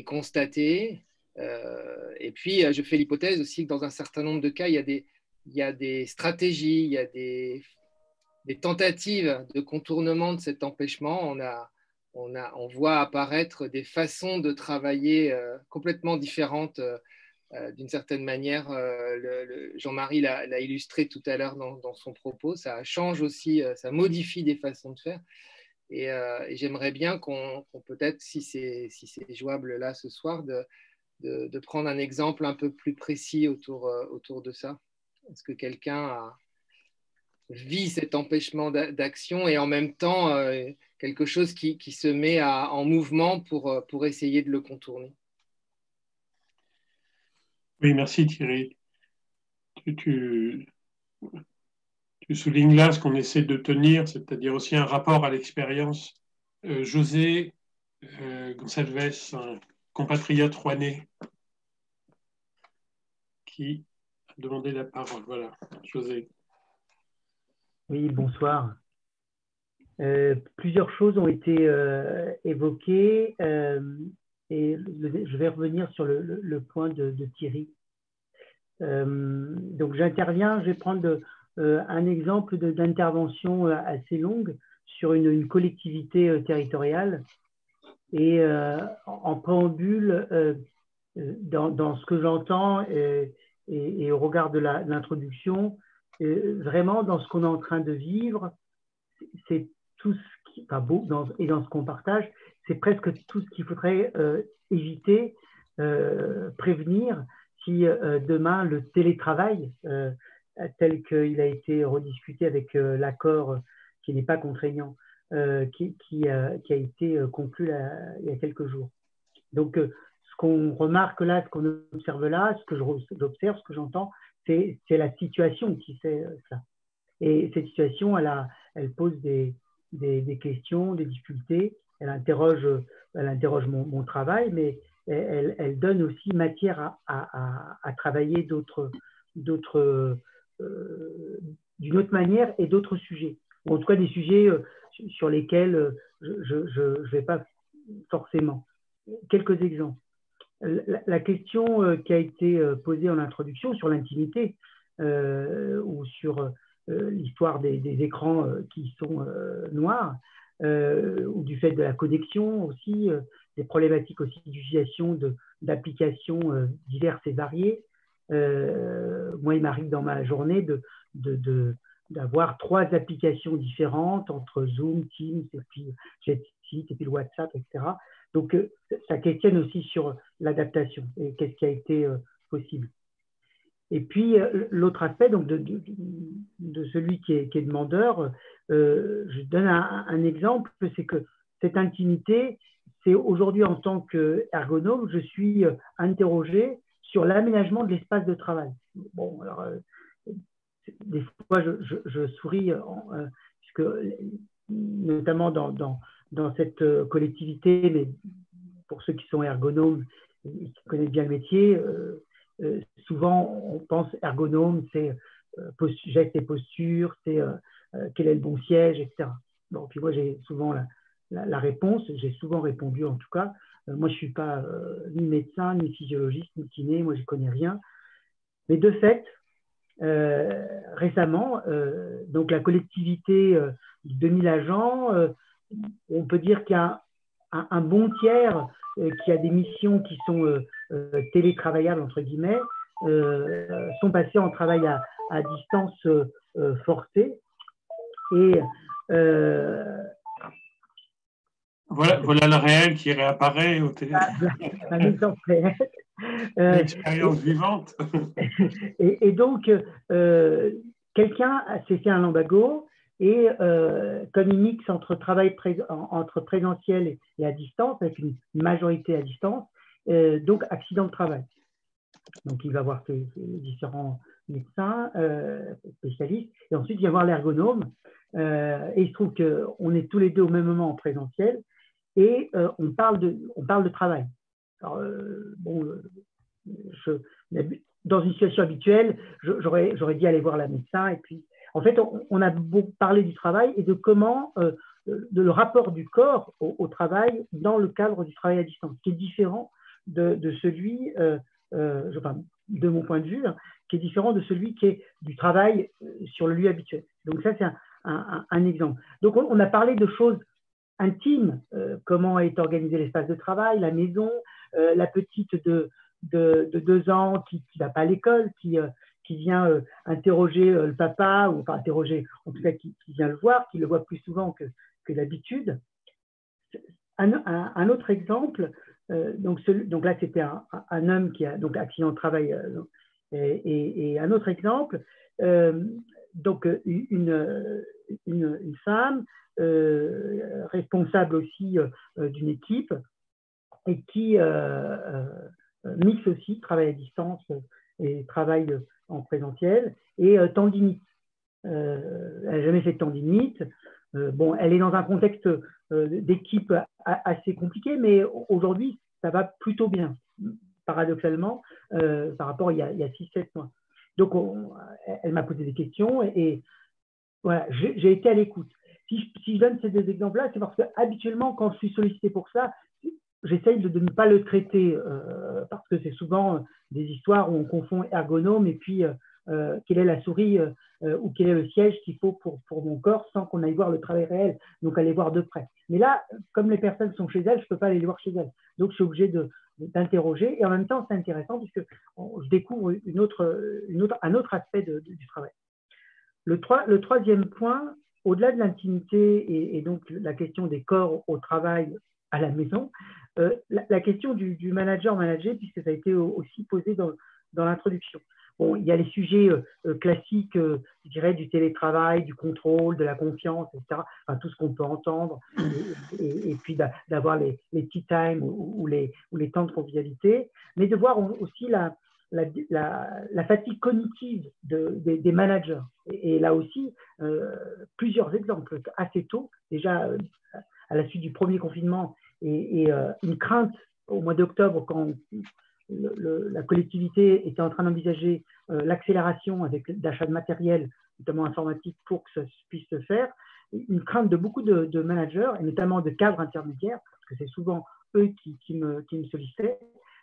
constaté. Euh, et puis, je fais l'hypothèse aussi que dans un certain nombre de cas, il y a des, stratégies, il y a des, tentatives de contournement de cet empêchement. On, voit apparaître des façons de travailler complètement différentes euh, d'une certaine manière, euh, Jean-Marie l'a illustré tout à l'heure dans, son propos, ça change aussi, euh, ça modifie des façons de faire. Et, j'aimerais bien qu'on, peut-être, si c'est jouable là ce soir, de, prendre un exemple un peu plus précis autour, de ça. Est-ce que quelqu'un vit cet empêchement d'action et en même temps quelque chose qui, se met en mouvement pour essayer de le contourner? Oui, merci Thierry. Tu, soulignes là ce qu'on essaie de tenir, c'est-à-dire aussi un rapport à l'expérience. Euh, José euh, Gonçalves, un compatriote rouennais, qui a demandé la parole. Voilà, José. Oui, bonsoir. Euh, plusieurs choses ont été évoquées et je vais revenir sur le, point de, Thierry. Euh, donc j'interviens, je vais prendre euh, un exemple d'intervention euh, assez longue sur une, collectivité territoriale. Et en préambule, dans, ce que j'entends et, au regard de l'introduction, vraiment dans ce qu'on est en train de vivre, c'est tout ce qui, enfin, beau, et dans ce qu'on partage, c'est presque tout ce qu'il faudrait euh, éviter, euh, prévenir si euh, demain le télétravail, tel qu'il a été rediscuté avec l'accord qui n'est pas contraignant, qui, a été conclu il y a quelques jours. Donc, ce qu'on remarque là, ce qu'on observe là, ce que j'observe, ce que j'entends, c'est la situation qui fait ça. Et cette situation, elle, pose des, questions, des difficultés, elle interroge, elle interroge mon, travail, mais elle, donne aussi matière à, travailler d'autres, d'autres, euh, d'une autre manière et d'autres sujets, en tout cas des sujets euh, sur lesquels je ne vais pas forcément. Quelques exemples. La, question euh, qui a été posée en introduction sur l'intimité ou sur l'histoire des, écrans qui sont noirs, euh, ou du fait de la connexion aussi, euh, des problématiques aussi d'utilisation d'applications euh, diverses et variées. moi, il m'arrive dans ma journée de, d'avoir trois applications différentes entre Zoom, Teams et puis JetSeat et puis le WhatsApp, etc. Donc, ça questionne aussi sur l'adaptation et qu'est-ce qui a été possible. Et puis, l'autre aspect donc de, celui qui est, demandeur, euh, je donne un, exemple, c'est que cette intimité, c'est aujourd'hui en tant qu'ergonome, je suis euh, interrogé sur l'aménagement de l'espace de travail. Bon, alors, des fois, je, souris, puisque notamment dans, cette cette mais pour ceux qui sont ergonomes et qui connaissent bien le métier, souvent on pense ergonome, c'est geste et posture, c'est quel est le bon siège, etc. Bon, puis moi, j'ai souvent la, réponse, j'ai souvent répondu en tout cas. Euh, moi, je ne suis pas euh, ni médecin, ni physiologiste, ni kiné, moi, je ne connais rien. Mais de fait, euh, récemment, donc la collectivité de 2000 agents, on peut dire qu'il y a un, bon tiers qui a des missions qui sont télétravaillables, entre guillemets, sont passés en travail à, à distance forcée. Et euh, voilà, voilà le réel qui réapparaît au. Un exemple réel. Euh, expérience vivante. Et, donc, euh, quelqu'un s'est fait un lambago et comme il mixe entre travail entre présentiel et à distance, avec une majorité à distance, donc accident de travail. Donc, il va voir ses, différents médecins, spécialistes, et ensuite il va voir l'ergonome euh, et il se trouve qu'on est tous les deux au même moment en présentiel et euh, on, parle de, travail. Euh, dans une situation habituelle, j'aurais dit aller voir la médecin. Et puis, en fait, on, a beaucoup parlé du travail et de comment, de le rapport du corps au, travail dans le cadre du travail à distance, qui est différent de, celui, de mon point de vue, hein, qui est différent de celui qui est du travail sur le lieu habituel. Donc ça, c'est un, exemple. Donc, on, a parlé de choses intimes, euh, comment est organisé l'espace de travail, la maison, euh, la petite de, de, deux ans qui ne va pas à l'école, qui, euh, qui vient interroger le papa, ou pas interroger, en tout cas qui, vient le voir, qui le voit plus souvent que, que d'habitude. Un, autre exemple, donc, donc, là c'était un, homme qui a donc accident de travail, et, un autre exemple, donc euh, une, une, femme euh, responsable aussi euh, d'une équipe et qui mixe aussi travail à distance et travail en présentiel et tendinite. elle n'a jamais fait de tendinite. bon, elle est dans un contexte d'équipe assez compliqué, mais aujourd'hui, ça va plutôt bien, paradoxalement, par rapport à il y a, a 6-7 mois. Donc, elle m'a posé des questions et, j'ai été à l'écoute. Si, je donne ces deux exemples-là, c'est parce que habituellement, quand je suis sollicité pour ça, j'essaye de, ne pas le traiter euh, parce que c'est souvent des histoires où on confond ergonome et puis euh, euh, quelle est la souris ou quel est le siège qu'il faut pour, mon corps sans qu'on aille voir le travail réel, donc aller voir de près. Mais là, comme les personnes sont chez elles, je ne peux pas aller les voir chez elles. Donc, je suis obligé d'interroger. Et en même temps, c'est intéressant puisque je découvre un autre aspect du travail. Le, troisième point, au-delà de l'intimité et, donc la question des corps au travail à la maison, euh, la, question du, manager-manager, puisque ça a été aussi posé dans, l'introduction. Bon, il y a les sujets euh, euh, classiques, je dirais, du télétravail, du contrôle, de la confiance, etc. Enfin, tout ce qu'on peut entendre. Et, puis d'avoir les, les tea time ou, les, ou les temps de convivialité. Mais de voir aussi la, la, fatigue cognitive de, des, managers. Et, là aussi, plusieurs exemples assez tôt, déjà à la suite du premier confinement, et, et une crainte au mois d'octobre quand la collectivité était en train d'envisager euh, l'accélération avec d'achat de matériel, notamment informatique, pour que ça puisse se faire, une crainte de beaucoup de, managers, et notamment de cadres intermédiaires, parce que c'est souvent eux qui, me, sollicitaient,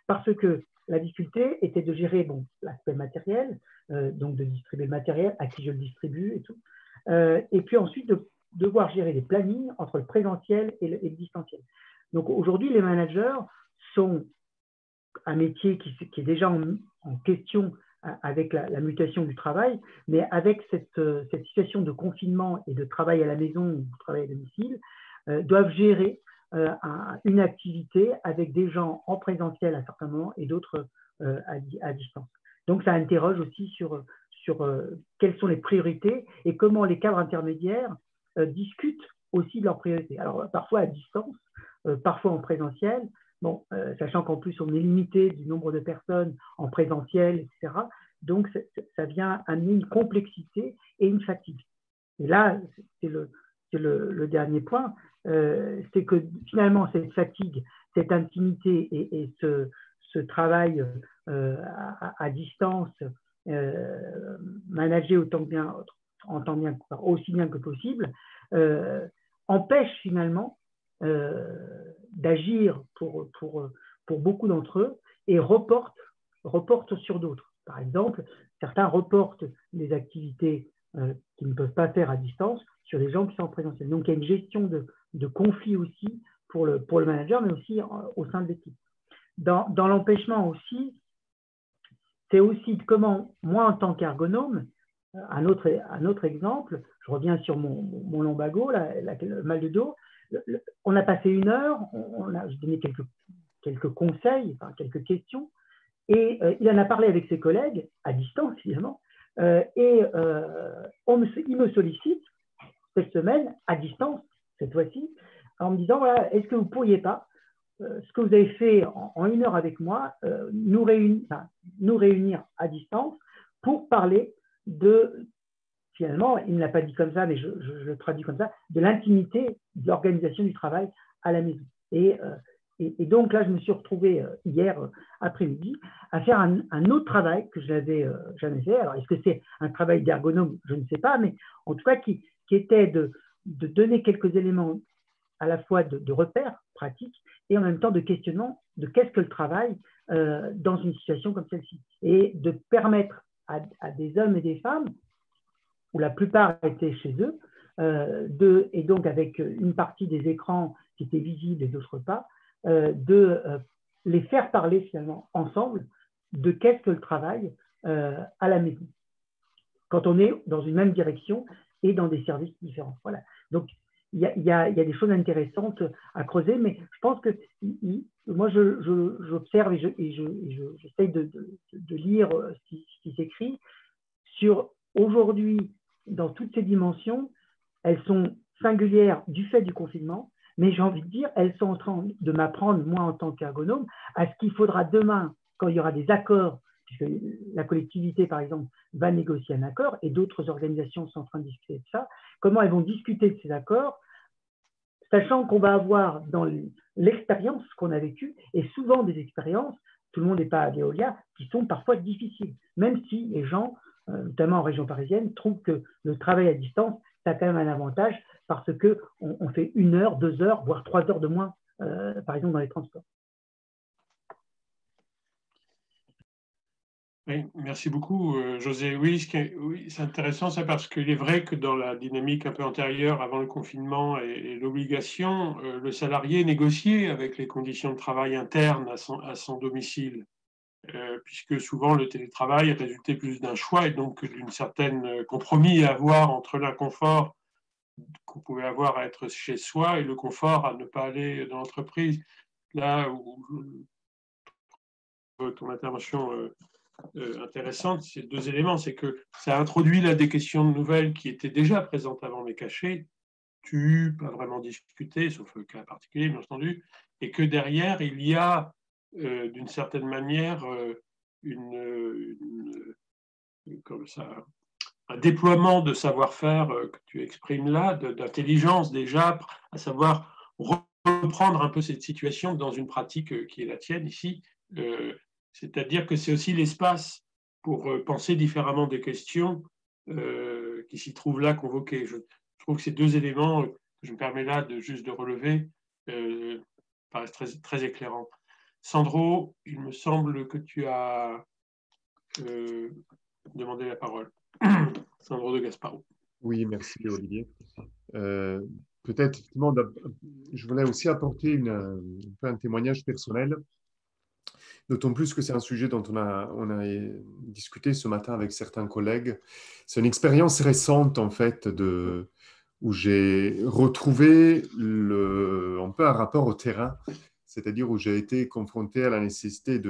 parce que la difficulté était de gérer bon, l'aspect matériel, euh, donc de distribuer le matériel, à qui je le distribue et tout, euh, et puis ensuite de devoir gérer les plannings entre le présentiel et le distanciel. Donc aujourd'hui, les managers sont un métier qui, est déjà en, question avec la, mutation du travail, mais avec euh, cette, situation de confinement et de travail à la maison ou de travail à domicile, euh, doivent gérer euh, une activité avec des gens en présentiel à certains moments et d'autres à, distance. Donc ça interroge aussi sur, sur quelles sont les priorités et comment les cadres intermédiaires discutent aussi de leurs priorités. Alors parfois à distance, parfois en présentiel, Bon, sachant qu'en plus, on est limité du nombre de personnes en présentiel, etc. Donc, ça vient amener une complexité et une fatigue. Et là, c'est le, dernier point, c'est que finalement, cette fatigue, cette intimité et, ce, travail à, distance, managé autant bien, aussi bien que possible, empêche finalement d'agir pour, pour, pour beaucoup d'entre eux et reporte, reporte sur d'autres. Par exemple, certains reportent des activités euh, qu'ils ne peuvent pas faire à distance sur des gens qui sont en présentiel. Donc, il y a une gestion de, de conflit aussi pour le, pour le manager, mais aussi au sein de l'équipe. Dans, dans l'empêchement aussi, c'est aussi comment, moi, en tant qu'ergonome, un autre, un autre exemple, je reviens sur mon, mon lombago, le mal de dos, on a passé une heure, on, a, donné quelques, conseils, quelques questions, et euh, il en a parlé avec ses collègues, à distance évidemment, euh, et euh, il me sollicite cette semaine, à distance, cette fois-ci, en me disant, est-ce que vous ne pourriez pas, ce que vous avez fait en, une heure avec moi, nous réunir à distance pour parler de, finalement, il ne l'a pas dit comme ça, mais je, le traduis comme ça, de l'intimité de l'organisation du travail à la maison. Et et, donc là, je me suis retrouvé euh, hier euh, après-midi à faire un, autre travail que je n'avais euh, jamais fait. Alors, est-ce que c'est un travail d'ergonome? Je ne sais pas, mais en tout cas, qui, était de, donner quelques éléments à la fois de, repères pratiques et en même temps de questionnement de qu'est-ce que le travail dans une situation comme celle-ci. Et de permettre à, des hommes et des femmes, où la plupart étaient chez eux, de, et donc avec une partie des écrans qui étaient visibles et d'autres pas, euh, de euh, les faire parler finalement ensemble de qu'est-ce que le travail euh, à la maison, quand on est dans une même direction et dans des services différents. Voilà. Donc, il y, a, des choses intéressantes à creuser, mais je pense que moi, j'observe je, et j'essaye de, de, lire ce qui, ce qui s'écrit sur aujourd'hui, dans toutes ces dimensions, elles sont singulières du fait du confinement, mais j'ai envie de dire, elles sont en train de m'apprendre, moi en tant qu'ergonome, à ce qu'il faudra demain, quand il y aura des accords, puisque la collectivité, par exemple, va négocier un accord, et d'autres organisations sont en train de discuter de ça, comment elles vont discuter de ces accords, sachant qu'on va avoir dans l'expérience qu'on a vécue, et souvent des expériences, tout le monde n'est pas à Veolia, qui sont parfois difficiles, même si les gens, notamment en région parisienne, trouvent que le travail à distance, ça a quand même un avantage parce qu'on on fait une heure, deux heures, voire trois heures de moins, euh, par exemple, dans les transports. Oui, merci beaucoup, euh, José. Oui, c'est intéressant parce qu'il est vrai que dans la dynamique un peu antérieure, avant le confinement et, l'obligation, euh, le salarié négociait avec les conditions de travail internes à son, domicile, puisque souvent le télétravail résultait plus d'un choix et donc d'une certaine compromis à avoir entre l'inconfort qu'on pouvait avoir à être chez soi et le confort à ne pas aller dans l'entreprise. Là où ton intervention euh, euh, intéressante, c'est deux éléments. C'est que ça introduit là des questions nouvelles qui étaient déjà présentes avant mais cachées, tu pas vraiment discuté, sauf le cas particulier, bien entendu, et que derrière, il y a euh, d'une certaine manière une, comme ça, un déploiement de savoir-faire euh, que tu exprimes là, d'intelligence déjà, à savoir reprendre un peu cette situation dans une pratique euh, qui est la tienne ici. Euh, c'est-à-dire que c'est aussi l'espace pour penser différemment des questions qui s'y trouvent là convoquées. Je, trouve que ces deux éléments que je me permets là de juste de relever paraissent très éclairants. Sandro, il me semble que tu as demandé la parole. Sandro de Gasparo. Oui, merci Olivier. Euh, peut-être, effectivement, je voulais aussi apporter une, un témoignage personnel, d'autant plus que c'est un sujet dont on a, discuté ce matin avec certains collègues. C'est une expérience récente, en fait, où j'ai retrouvé un peu un rapport au terrain, c'est-à-dire où j'ai été confronté à la nécessité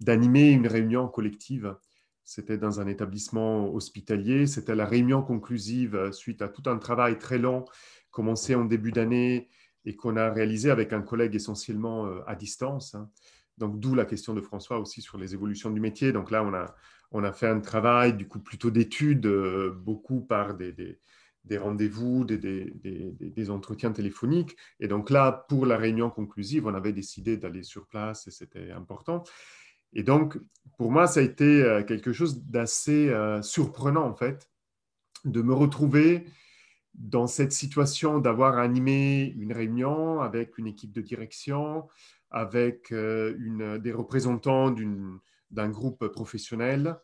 d'animer de, une réunion collective c'était dans un établissement hospitalier. C'était la réunion conclusive suite à tout un travail très long commencé en début d'année et qu'on a réalisé avec un collègue essentiellement à distance. Hein. Donc, d'où la question de François aussi sur les évolutions du métier. Donc là, on a, on a fait un travail du coup plutôt d'études, beaucoup par des, rendez-vous, des, des, entretiens téléphoniques. Et donc là, pour la réunion conclusive, on avait décidé d'aller sur place et c'était important. Et donc, pour moi, ça a été quelque chose d'assez surprenant, en fait, de me retrouver dans cette situation d'avoir animé une réunion avec une équipe de direction, avec euh, des représentants d'un groupe professionnel euh,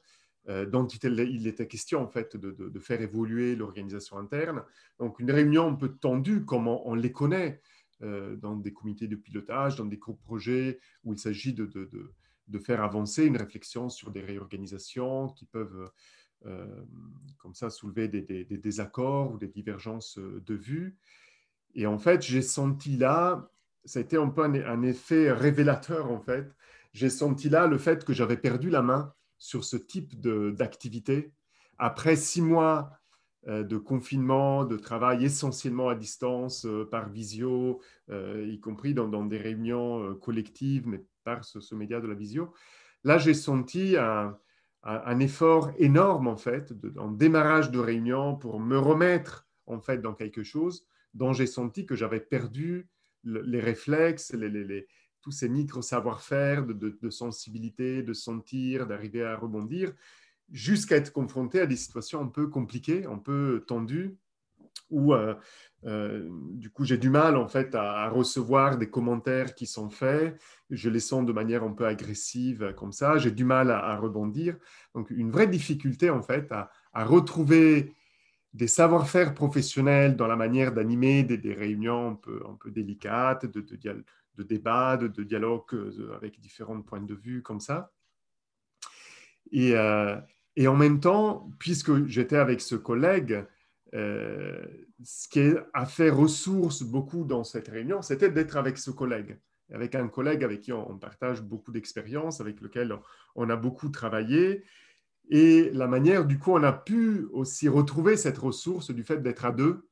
dont il, était question en fait de, faire évoluer l'organisation interne. Donc une réunion un peu tendue comme on, les connaît euh, dans des comités de pilotage, dans des groupes projets où il s'agit de, faire avancer une réflexion sur des réorganisations qui peuvent euh, comme ça soulever des, désaccords ou des divergences euh, de vues. Et en fait, j'ai senti là, ça a été un peu un, effet révélateur en fait. J'ai senti là le fait que j'avais perdu la main sur ce type d'activité. Après six mois euh, de confinement, de travail essentiellement à distance, par visio, y compris dans, des réunions collectives, mais par ce, ce, média de la visio, là j'ai senti un, effort énorme en fait, en démarrage de réunion pour me remettre en fait dans quelque chose dont j'ai senti que j'avais perdu les réflexes, les, tous ces micro savoir-faire de, sensibilité, de sentir, d'arriver à rebondir, jusqu'à être confronté à des situations un peu compliquées, un peu tendues, où euh, euh, du coup j'ai du mal en fait à, recevoir des commentaires qui sont faits, je les sens de manière un peu agressive comme ça, j'ai du mal à, rebondir. Donc une vraie difficulté en fait à, retrouver des savoir-faire professionnels dans la manière d'animer des, réunions un peu, un peu délicates, de, de, de débats, de, de dialogue euh, avec différents points de vue comme ça. Et, et en même temps, puisque j'étais avec ce collègue, euh, ce qui a fait ressource beaucoup dans cette réunion, c'était d'être avec ce collègue, avec un collègue avec qui on, partage beaucoup d'expérience, avec lequel on, a beaucoup travaillé. Et la manière, du coup, on a pu aussi retrouver cette ressource du fait d'être à deux.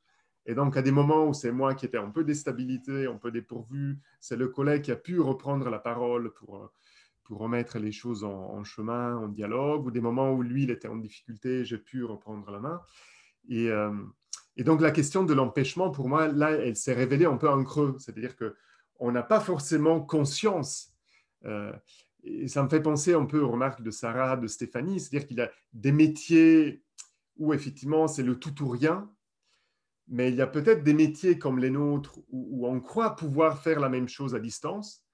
Et donc, à des moments où c'est moi qui étais un peu déstabilisé, un peu dépourvu, c'est le collègue qui a pu reprendre la parole pour, pour remettre les choses en, chemin, en dialogue, ou des moments où lui, il était en difficulté, j'ai pu reprendre la main. Euh, et, donc la question de l'empêchement, pour moi, là, elle s'est révélée un peu en creux. C'est-à-dire qu'on n'a pas forcément conscience. Euh, et ça me fait penser un peu aux remarques de Sarah, de Stéphanie, c'est-à-dire qu'il y a des métiers où effectivement c'est le tout ou rien, mais il y a peut-être des métiers comme les nôtres où, on croit pouvoir faire la même chose à distance.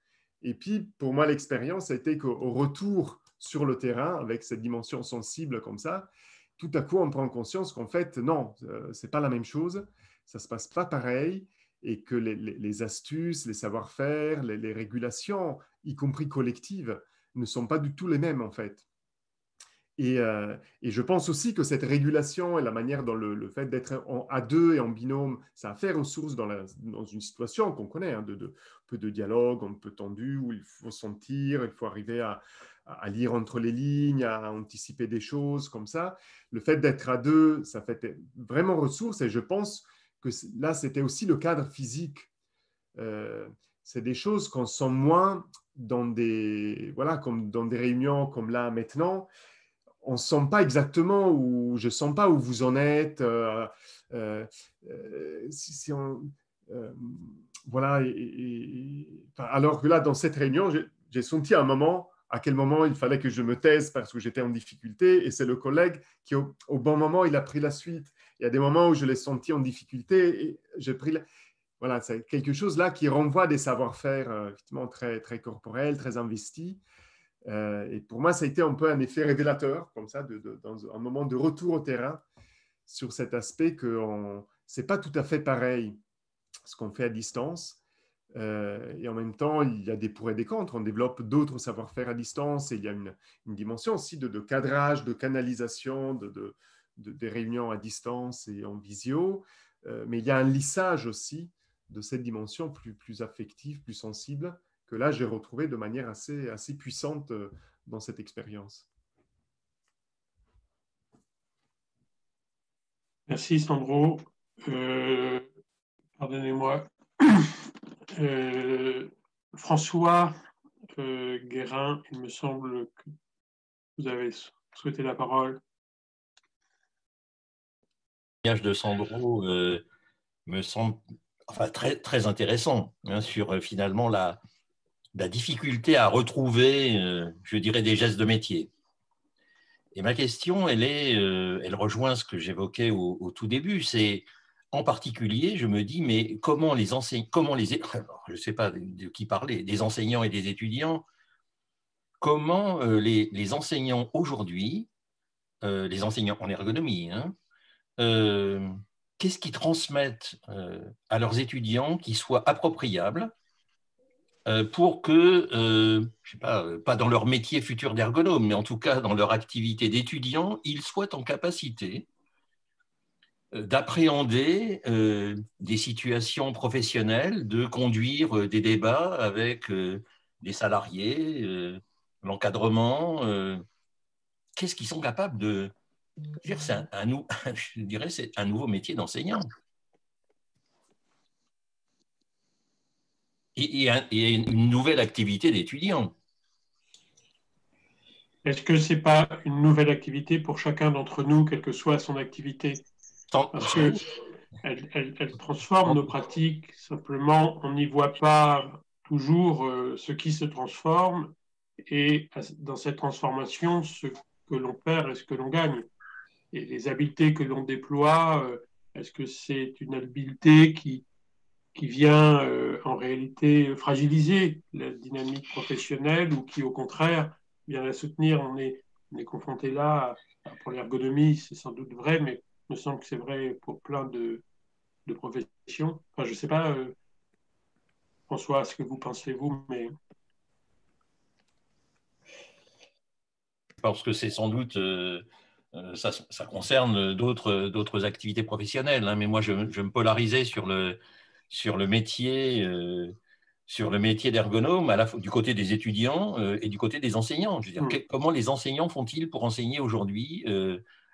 Et puis, pour moi, l'expérience a été qu'au retour sur le terrain, avec cette dimension sensible comme ça, tout à coup, on prend conscience qu'en fait, non, euh, c'est pas la même chose, ça se passe pas pareil, et que les, astuces, les savoir-faire, les, régulations, y compris collectives, ne sont pas du tout les mêmes en fait. Et, euh, je pense aussi que cette régulation et la manière dont le, fait d'être à deux et en binôme, ça a fait ressource dans, une situation qu'on connaît, hein, de, peu de dialogue, un peu tendu, où il faut sentir, il faut arriver à, à lire entre les lignes, à anticiper des choses comme ça. Le fait d'être à deux, ça fait vraiment ressource et je pense que là, c'était aussi le cadre physique. Euh, c'est des choses qu'on sent moins dans des, voilà, comme dans des réunions comme là maintenant. On ne sent pas exactement où, je ne sens pas où vous en êtes. Voilà, alors que là, dans cette réunion, j'ai senti à un moment, à quel moment il fallait que je me taise parce que j'étais en difficulté. Et c'est le collègue qui, au, bon moment, il a pris la suite. Il y a des moments où je l'ai senti en difficulté j'ai pris. Voilà, c'est quelque chose là qui renvoie des savoir-faire euh, très, très corporels, très investis. Euh, et pour moi, ça a été un peu un effet révélateur, comme ça, dans un moment de retour au terrain sur cet aspect que ce n'est pas tout à fait pareil ce qu'on fait à distance. Euh, et en même temps, il y a des pour et des contre. On développe d'autres savoir-faire à distance et il y a une, dimension aussi de, cadrage, de canalisation, de, des réunions à distance et en visio. Euh, mais il y a un lissage aussi de cette dimension plus affective, plus sensible, que là, j'ai retrouvé de manière assez, assez puissante euh, dans cette expérience. Merci Sandro. pardonnez-moi, Euh, François euh, Guérin, il me semble que vous avez souhaité la parole. Le de Sandro euh, me semble enfin, très, très intéressant hein, sur finalement la, la, difficulté à retrouver, je dirais, des gestes de métier. Et ma question, elle, est, elle rejoint ce que j'évoquais au, tout début, c'est en particulier, je me dis, mais comment les enseignants, comment les, je ne sais pas de qui parler, des enseignants et des étudiants, comment euh, les, enseignants aujourd'hui, euh, les enseignants en ergonomie, hein, euh, qu'est-ce qu'ils transmettent à leurs étudiants qui soit appropriable pour que, je sais pas, pas dans leur métier futur d'ergonome, mais en tout cas dans leur activité d'étudiant, ils soient en capacité d'appréhender euh, des situations professionnelles, de conduire euh, des débats avec euh, des salariés, l'encadrement. Qu'est-ce qu'ils sont capables de je dirais c'est un nouveau métier d'enseignant. Et, et, une nouvelle activité d'étudiant. Est-ce que ce n'est pas une nouvelle activité pour chacun d'entre nous, quelle que soit son activité? Parce qu'elle transforme nos pratiques, simplement on n'y voit pas toujours euh, ce qui se transforme et dans cette transformation ce que l'on perd et ce que l'on gagne. Et les habiletés que l'on déploie, euh, est-ce que c'est une habileté qui, qui vient euh, en réalité fragiliser la dynamique professionnelle ou qui au contraire vient la soutenir On est, on est confronté là, pour l'ergonomie, c'est sans doute vrai, mais il me semble que c'est vrai pour plein de, professions. Enfin, je ne sais pas, euh, François, ce que vous pensez, vous, mais. Parce que c'est sans doute. Euh, ça, concerne d'autres activités professionnelles, hein, mais moi je, me polarisais sur le, sur le métier, sur le métier d'ergonome, à la du côté des étudiants et du côté des enseignants. Je veux dire, hmm. comment les enseignants font-ils pour enseigner aujourd'hui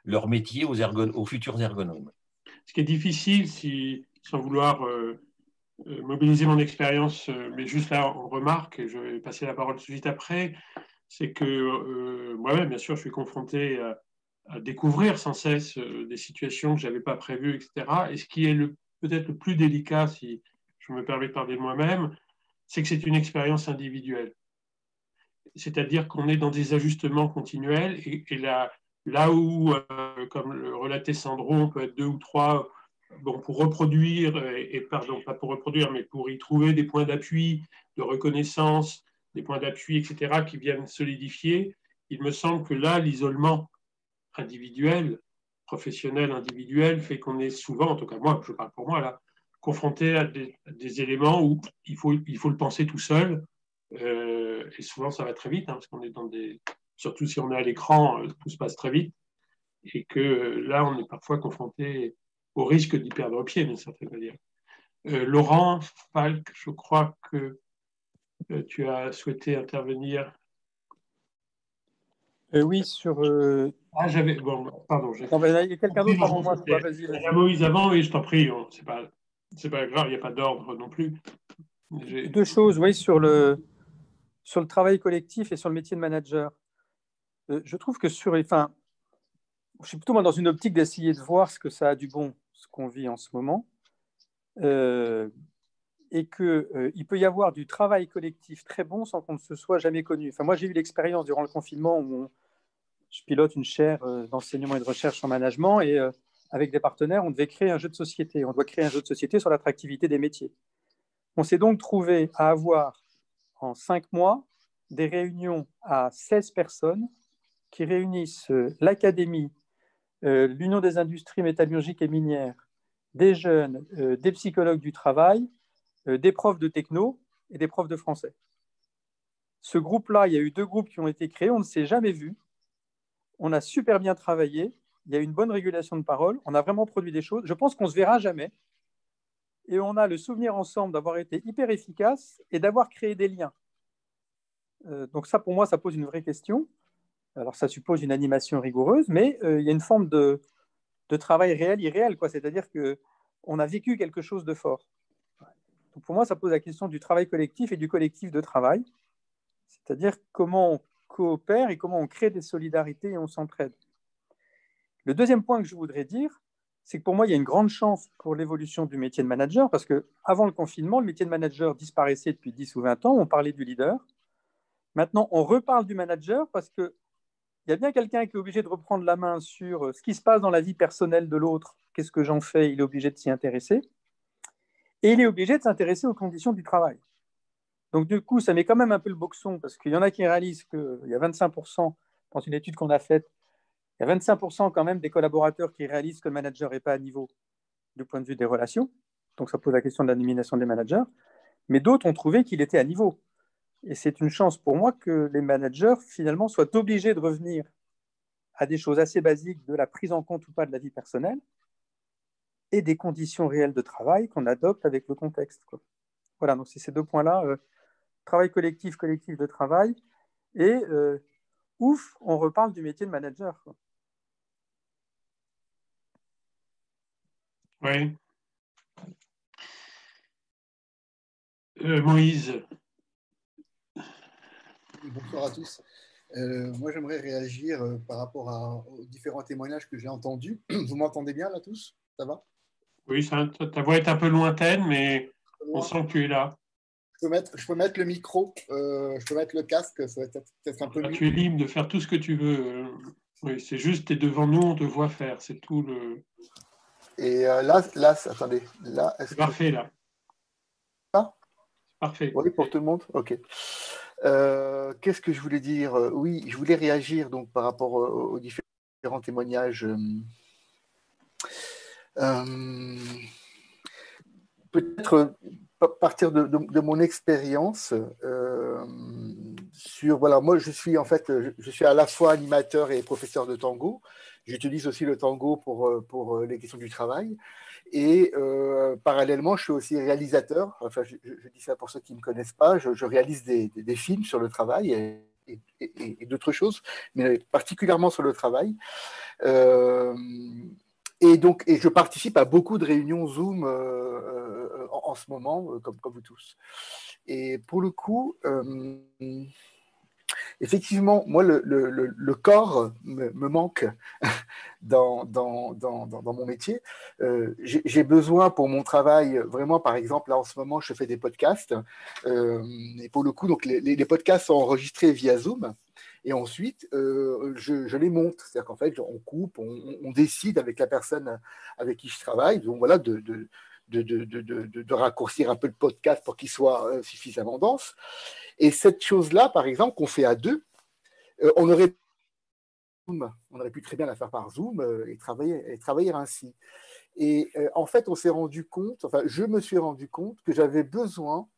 leur métier aux, aux futurs ergonomes? Ce qui est difficile, si, sans vouloir euh, euh, mobiliser mon expérience, euh, mais juste là en remarque, et je vais passer la parole tout de suite après, c'est que moi-même, bien sûr, je suis confronté à, découvrir sans cesse des situations que je n'avais pas prévues, etc. Et ce qui est peut-être le plus délicat, si je me permets de parler de moi-même, c'est que c'est une expérience individuelle. C'est-à-dire qu'on est dans des ajustements continuels et, et la, Là où, euh, comme le relatait Sandro, on peut être deux ou trois bon, pour reproduire, et, pardon, pas pour reproduire, mais pour y trouver des points d'appui, de reconnaissance, des points d'appui, etc., qui viennent solidifier, il me semble que là, l'isolement individuel, professionnel individuel, fait qu'on est souvent, en tout cas moi, je parle pour moi là, confronté à des, éléments où il faut, il faut le penser tout seul, euh, et souvent ça va très vite, hein, parce qu'on est dans des, surtout si on est à l'écran, euh, tout se passe très vite, et que euh, là, on est parfois confronté au risque d'y perdre pied, d'une certaine manière. Euh, Laurent Falk, je crois que tu as souhaité intervenir. Oui, sur. Ah, j'avais. Bon, pardon. il y a quelqu'un d'autre avant moi. Vas-y. Il y a Moïse avant, oui, je t'en prie. C'est pas, pas grave, il n'y a pas d'ordre non plus. Deux choses, oui, sur le, sur le travail collectif et sur le métier de manager. Euh, je trouve que sur. Enfin, je suis plutôt dans une optique d'essayer de voir ce que ça a du bon, ce qu'on vit en ce moment. Euh, et qu'il euh, peut y avoir du travail collectif très bon sans qu'on ne se soit jamais connu. Enfin, moi, j'ai eu l'expérience durant le confinement où je pilote une chaire d'enseignement et de recherche en management et avec des partenaires, on devait créer un jeu de société. On doit créer un jeu de société sur l'attractivité des métiers. On s'est donc trouvé à avoir en cinq mois des réunions à 16 personnes qui réunissent euh, l'Académie, euh, l'Union des industries métallurgiques et minières, des jeunes, euh, des psychologues du travail, des profs de techno et des profs de français. Ce groupe-là, il y a eu deux groupes qui ont été créés, on ne s'est jamais vu. On a super bien travaillé, il y a une bonne régulation de parole, on a vraiment produit des choses. Je pense qu'on ne se verra jamais. Et on a le souvenir ensemble d'avoir été hyper efficace et d'avoir créé des liens. donc ça, pour moi, ça pose une vraie question. Alors, ça suppose une animation rigoureuse, mais euh, il y a une forme de, travail réel, irréel. C'est-à-dire qu'on a vécu quelque chose de fort. pour moi, ça pose la question du travail collectif et du collectif de travail, c'est-à-dire comment coopère et comment on crée des solidarités et on s'entraide. Le deuxième point que je voudrais dire, c'est que pour moi, il y a une grande chance pour l'évolution du métier de manager, parce que avant le confinement, le métier de manager disparaissait depuis 10 ou 20 ans, on parlait du leader. Maintenant, on reparle du manager parce qu'il y a bien quelqu'un qui est obligé de reprendre la main sur euh, ce qui se passe dans la vie personnelle de l'autre, qu'est-ce que j'en fais, il est obligé de s'y intéresser. Et il est obligé de s'intéresser aux conditions du travail. Donc, du coup, ça met quand même un peu le boxon, parce qu'il y en a qui réalisent qu'il y a 25%, dans une étude qu'on a faite, il y a 25% quand même des collaborateurs qui réalisent que le manager n'est pas à niveau du point de vue des relations. Donc, ça pose la question de la nomination des managers. Mais d'autres ont trouvé qu'il était à niveau. Et c'est une chance pour moi que les managers, finalement, soient obligés de revenir à des choses assez basiques de la prise en compte ou pas de la vie personnelle et des conditions réelles de travail qu'on adopte avec le contexte. Voilà, donc c'est ces deux points-là, euh, travail collectif, collectif de travail, et euh, ouf, on reparle du métier de manager. Oui. Euh, Moïse. Bonsoir à tous. moi, j'aimerais réagir par rapport aux différents témoignages que j'ai entendus. Vous m'entendez bien là tous? Ça va? Oui, ta voix est un peu lointaine, mais on sent que tu es là. Je peux mettre, je peux mettre le micro, euh, je peux mettre le casque, ça va être un peu mieux. Tu es libre de faire tout ce que tu veux. Oui, c'est juste, tu es devant nous, on te voit faire, c'est tout le. Et euh, là, là, attendez, là. C'est parfait, là. Ah Parfait. Oui, pour tout le monde Ok. Euh, qu'est-ce que je voulais dire? Oui, je voulais réagir donc par rapport aux différents témoignages euh, peut-être partir de, mon expérience euh, sur voilà moi je suis en fait je suis à la fois animateur et professeur de tango. J'utilise aussi le tango pour pour les questions du travail. Et euh, parallèlement je suis aussi réalisateur. Enfin je, dis ça pour ceux qui me connaissent pas. Je, réalise des, des, films sur le travail et, d'autres choses mais particulièrement sur le travail. Euh, et donc, et je participe à beaucoup de réunions Zoom euh, euh, en, ce moment, euh, comme, comme vous tous. Et pour le coup, effectivement, moi, le, le, le corps me, manque dans, dans, dans, dans, mon métier. J'ai besoin pour mon travail, vraiment, par exemple, là en ce moment, je fais des podcasts. et pour le coup, donc, les podcasts sont enregistrés via Zoom. Et ensuite, euh, je, les monte. C'est-à-dire qu'en fait, on coupe, on, décide avec la personne avec qui je travaille, donc voilà, de, de, de, de raccourcir un peu le podcast pour qu'il soit euh, suffisamment dense. Et cette chose-là, par exemple, qu'on fait à deux, euh, on aurait on aurait pu très bien la faire par Zoom et, travailler, et travailler ainsi. Et en fait, on s'est rendu compte, enfin, je me suis rendu compte que j'avais besoin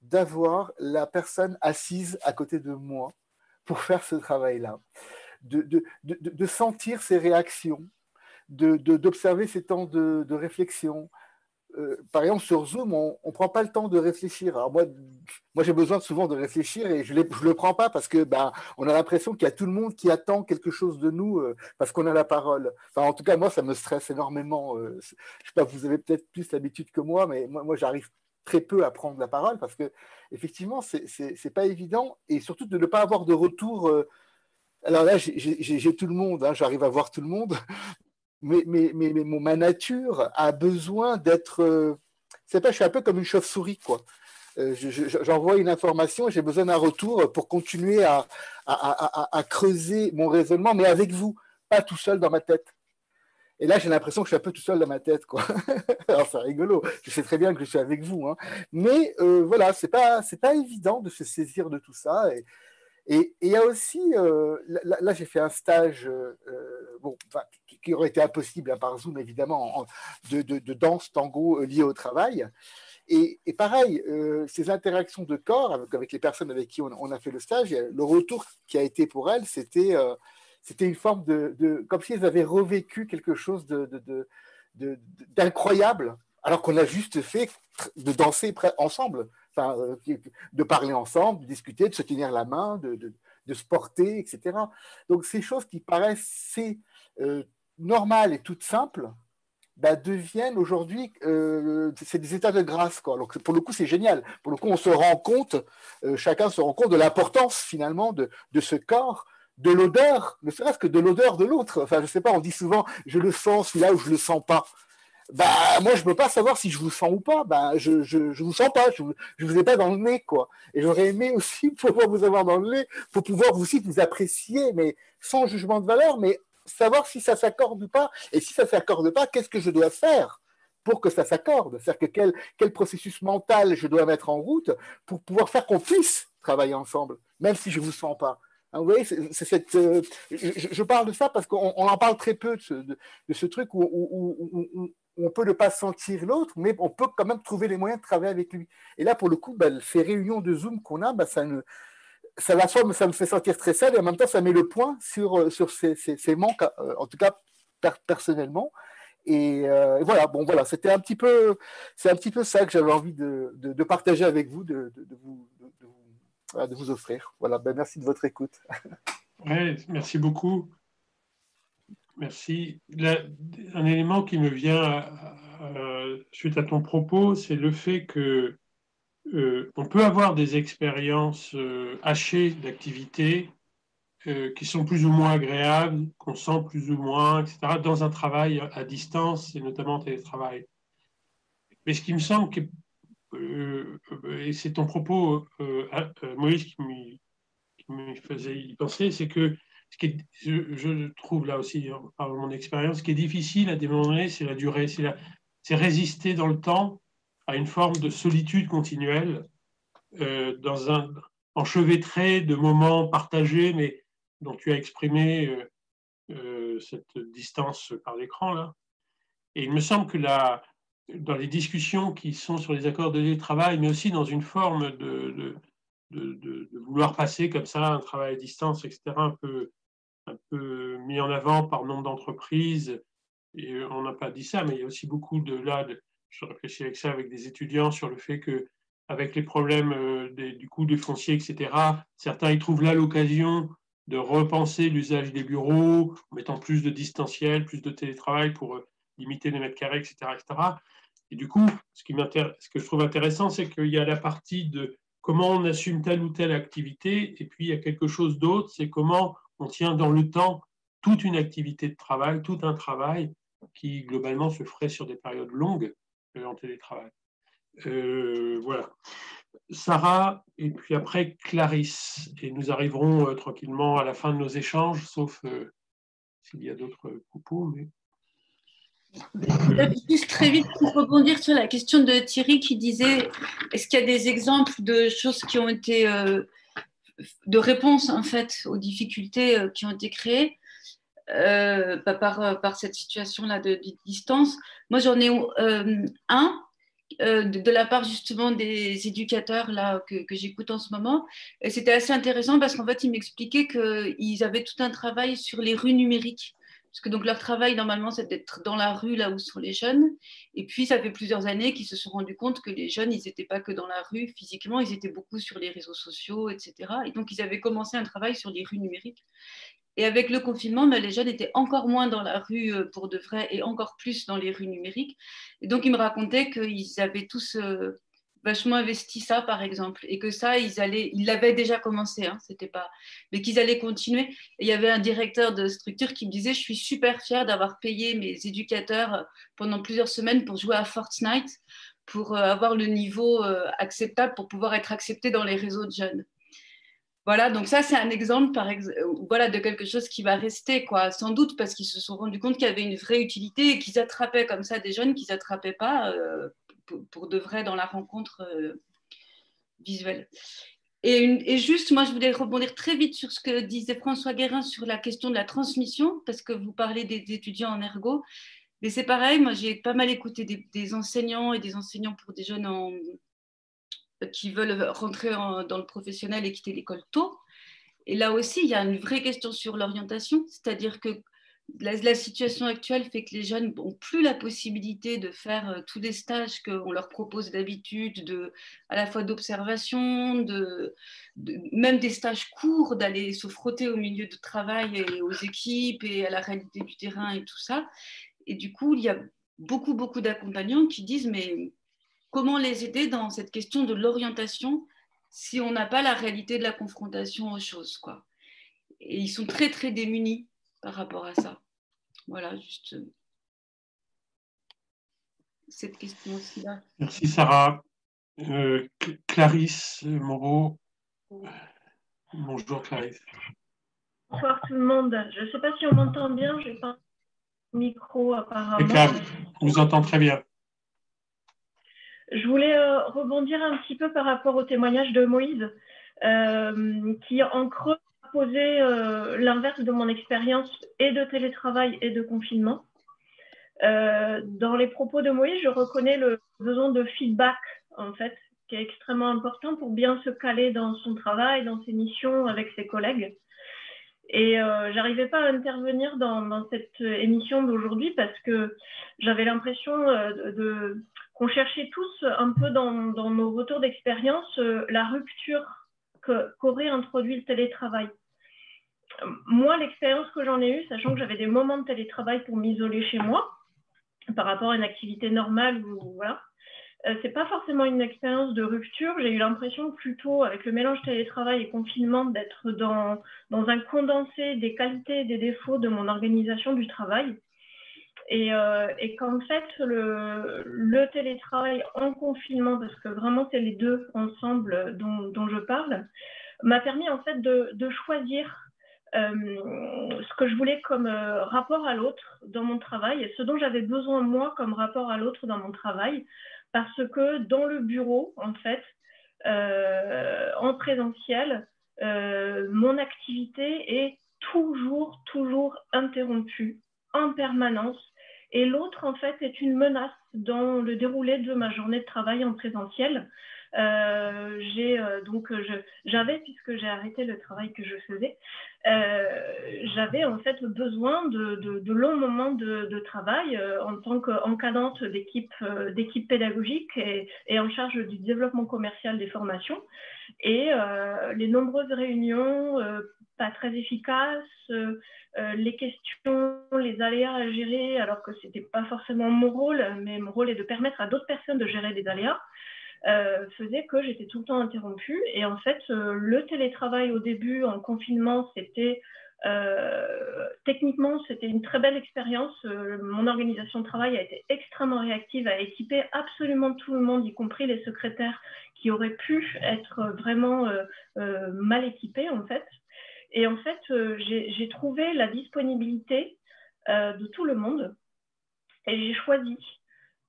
d'avoir la personne assise à côté de moi pour faire ce travail-là, de, de, de, de, sentir ses réactions, d'observer ses temps de, réflexion. Euh, par exemple, sur Zoom, on ne prend pas le temps de réfléchir. Moi, j'ai besoin souvent de réfléchir et je ne le prends pas parce que ben, on a l'impression qu'il y a tout le monde qui attend quelque chose de nous euh, parce qu'on a la parole. En tout cas, moi, ça me stresse énormément. Euh, je sais pas, vous avez peut-être plus l'habitude que moi, mais moi, moi j'arrive très peu à prendre la parole parce que effectivement c'est pas évident et surtout de ne pas avoir de retour euh, alors là j'ai tout le monde hein, j'arrive à voir tout le monde mais, mais, ma nature a besoin d'être euh, c'est pas je suis un peu comme une chauve-souris quoi. Euh, j'envoie une information j'ai besoin d'un retour pour continuer à, à, à, à creuser mon raisonnement mais avec vous pas tout seul dans ma tête et là, j'ai l'impression que je suis un peu tout seul dans ma tête, quoi. Alors, c'est rigolo. Je sais très bien que je suis avec vous, hein. mais euh, voilà, c'est pas c'est pas évident de se saisir de tout ça. Et il y a aussi, euh, là, j'ai fait un stage, euh, bon, qui, aurait été impossible hein, par Zoom évidemment, de, danse tango lié au travail. Et, pareil, ces interactions de corps avec, les personnes avec qui on, a fait le stage, le retour qui a été pour elles, c'était c'était une forme de, comme si elles avaient revécu quelque chose d'incroyable, alors qu'on a juste fait de danser ensemble, enfin, euh, de parler ensemble, de discuter, de se tenir la main, de, se porter, etc. Donc ces choses qui paraissent euh, normales et toutes simples, bah, deviennent aujourd'hui, euh, c'est des états de grâce. Quoi. Donc, pour le coup, c'est génial. Pour le coup, on se rend compte, chacun se rend compte de l'importance finalement de, de, ce corps, de l'odeur, ne serait-ce que de l'odeur de l'autre. Enfin, je sais pas, on dit souvent, je le sens celui-là ou je le sens pas. Bah, moi, je ne peux pas savoir si je vous sens ou pas. Bah, je ne vous sens pas, je ne vous ai pas dans le nez. quoi. Et j'aurais aimé aussi pouvoir vous avoir dans le nez pour pouvoir vous aussi vous apprécier, mais sans jugement de valeur, mais savoir si ça s'accorde ou pas. Et si ça s'accorde pas, qu'est-ce que je dois faire pour que ça s'accorde? C'est-à-dire que quel, quel, processus mental je dois mettre en route pour pouvoir faire qu'on puisse travailler ensemble, même si je ne vous sens pas? Vous cette, euh, je, parle de ça parce qu'on en parle très peu de ce, truc où, on peut ne pas sentir l'autre, mais on peut quand même trouver les moyens de travailler avec lui. Et là, pour le coup, bah, ces réunions de Zoom qu'on a, bah, ça, me fait sentir très seul et en même temps, ça met le point sur, euh, ces, manques, euh, en tout cas personnellement. Et, voilà, bon voilà, c'était un petit peu, un petit peu ça que j'avais envie de, partager avec vous, de vous, de, vous offrir. Voilà, ben, merci de votre écoute. Merci beaucoup. Merci. un élément qui me vient suite à ton propos, c'est le fait que euh, on peut avoir des expériences euh, hachées d'activités euh, qui sont plus ou moins agréables, qu'on sent plus ou moins, etc., dans un travail à distance et notamment en télétravail. Mais ce qui me semble que, et c'est ton propos, Moïse, qui me faisait y penser, c'est que ce qui je, trouve là aussi, par mon expérience, ce qui est difficile à démontrer, c'est la durée, c'est résister dans le temps à une forme de solitude continuelle, euh, dans un enchevêtré de moments partagés, mais dont tu as exprimé euh, euh, cette distance par l'écran là. Et il me semble que là, dans les discussions qui sont sur les accords de télétravail, mais aussi dans une forme de, vouloir passer comme ça un travail à distance, etc., un peu, mis en avant par nombre d'entreprises. Et on n'a pas dit ça, mais il y a aussi beaucoup de là je réfléchis avec ça avec des étudiants sur le fait que avec les problèmes euh, du coût du foncier, etc., certains y trouvent là l'occasion de repenser l'usage des bureaux, en mettant plus de distanciel, plus de télétravail pour euh, limiter les mètres carrés, etc. etc. Et du coup, ce, que je trouve intéressant, c'est qu'il y a la partie de comment on assume telle ou telle activité, et puis il y a quelque chose d'autre, c'est comment on tient dans le temps toute une activité de travail, tout un travail qui globalement se ferait sur des périodes longues en télétravail. Euh, voilà. Sarah, et puis après Clarisse. Et nous arriverons euh, tranquillement à la fin de nos échanges, sauf euh, s'il y a d'autres propos. Mais... Juste très vite pour rebondir sur la question de Thierry qui disait est-ce qu'il y a des exemples de choses qui ont été de réponses en fait aux difficultés qui ont été créées euh, par, euh, par, cette situation-là de, distance? Moi, j'en ai euh, un de, la part justement des éducateurs là, que, j'écoute en ce moment. Et c'était assez intéressant parce qu'en fait, ils m'expliquaient qu'ils avaient tout un travail sur les rues numériques. Parce que donc leur travail, normalement, c'est d'être dans la rue, là où sont les jeunes. Et puis, ça fait plusieurs années qu'ils se sont rendus compte que les jeunes, ils n'étaient pas que dans la rue physiquement, ils étaient beaucoup sur les réseaux sociaux, etc. Et donc, ils avaient commencé un travail sur les rues numériques. Et avec le confinement, ben, les jeunes étaient encore moins dans la rue euh, pour de vrai et encore plus dans les rues numériques. Et donc, ils me racontaient qu'ils avaient tous euh, vachement investi ça, par exemple, et que ça, ils allaient, ils l'avaient déjà commencé, hein, c'était pas, mais qu'ils allaient continuer. Et il y avait un directeur de structure qui me disait, je suis super fier d'avoir payé mes éducateurs euh, pendant plusieurs semaines pour jouer à Fortnite, pour avoir le niveau acceptable, pour pouvoir être accepté dans les réseaux de jeunes. Voilà, donc ça c'est un exemple par exemple, voilà, de quelque chose qui va rester, quoi, sans doute parce qu'ils se sont rendus compte qu'il y avait une vraie utilité et qu'ils attrapaient comme ça des jeunes qu'ils n'attrapaient pas euh, pour, de vrai dans la rencontre euh, visuelle. Et, juste, moi je voulais rebondir très vite sur ce que disait François Guérin sur la question de la transmission, parce que vous parlez des, étudiants en ergo. Mais c'est pareil, moi j'ai pas mal écouté des, enseignants et des enseignants pour des jeunes qui veulent rentrer dans le professionnel et quitter l'école tôt. Et là aussi, il y a une vraie question sur l'orientation, c'est-à-dire que la, situation actuelle fait que les jeunes n'ont plus la possibilité de faire euh, tous les stages qu'on leur propose d'habitude, de, à la fois d'observation, même des stages courts, d'aller se frotter au milieu de travail et aux équipes et à la réalité du terrain et tout ça. Et du coup, il y a beaucoup, beaucoup d'accompagnants qui disent mais comment les aider dans cette question de l'orientation si on n'a pas la réalité de la confrontation aux choses quoi? Et ils sont très, très démunis par rapport à ça. Voilà, juste euh, cette question aussi-là. Merci Sarah. Euh, Clarisse Moreau. Bonjour Clarisse. Bonsoir tout le monde. Je ne sais pas si on m'entend bien, je n'ai pas un micro apparemment. on vous entend très bien. Je voulais euh, rebondir un petit peu par rapport au témoignage de Moïse, euh, qui en creux euh, l'inverse de mon expérience et de télétravail et de confinement. dans les propos de Moïse, je reconnais le besoin de feedback, en fait, qui est extrêmement important pour bien se caler dans son travail, dans ses missions avec ses collègues. Et euh, j'arrivais pas à intervenir dans, cette émission d'aujourd'hui parce que j'avais l'impression euh, de, qu'on cherchait tous un peu dans, nos retours d'expérience euh, la rupture qu'aurait introduit le télétravail. Moi, l'expérience que j'en ai eue, sachant que j'avais des moments de télétravail pour m'isoler chez moi par rapport à une activité normale, ou, voilà, euh, c'est pas forcément une expérience de rupture. J'ai eu l'impression plutôt, avec le mélange télétravail et confinement, d'être dans, dans un condensé des qualités et des défauts de mon organisation du travail. Et, euh, qu'en fait, le, télétravail en confinement, parce que vraiment c'est les deux ensemble dont, je parle, m'a permis en fait de, choisir ce que je voulais comme euh, rapport à l'autre dans mon travail et ce dont j'avais besoin moi comme rapport à l'autre dans mon travail parce que dans le bureau, en fait, euh, en présentiel, euh, mon activité est toujours, toujours interrompue en permanence. Et l'autre, en fait, est une menace dans le déroulé de ma journée de travail en présentiel. Euh, j'ai euh, donc euh, j'avais puisque j'ai arrêté le travail que je faisais, j'avais en fait besoin de, de, longs moments de, travail en tant qu'encadrante d'équipe d'équipe pédagogique et, en charge du développement commercial des formations et les nombreuses réunions pas très efficaces, les questions, les aléas à gérer, alors que c'était pas forcément mon rôle, mais mon rôle est de permettre à d'autres personnes de gérer des aléas. Euh, faisait que j'étais tout le temps interrompue. Et en fait, euh, le télétravail au début, en confinement, c'était euh, techniquement, c'était une très belle expérience. mon organisation de travail a été extrêmement réactive, a équipé absolument tout le monde, y compris les secrétaires qui auraient pu être vraiment mal équipés en fait. Et en fait, j'ai trouvé la disponibilité de tout le monde et j'ai choisi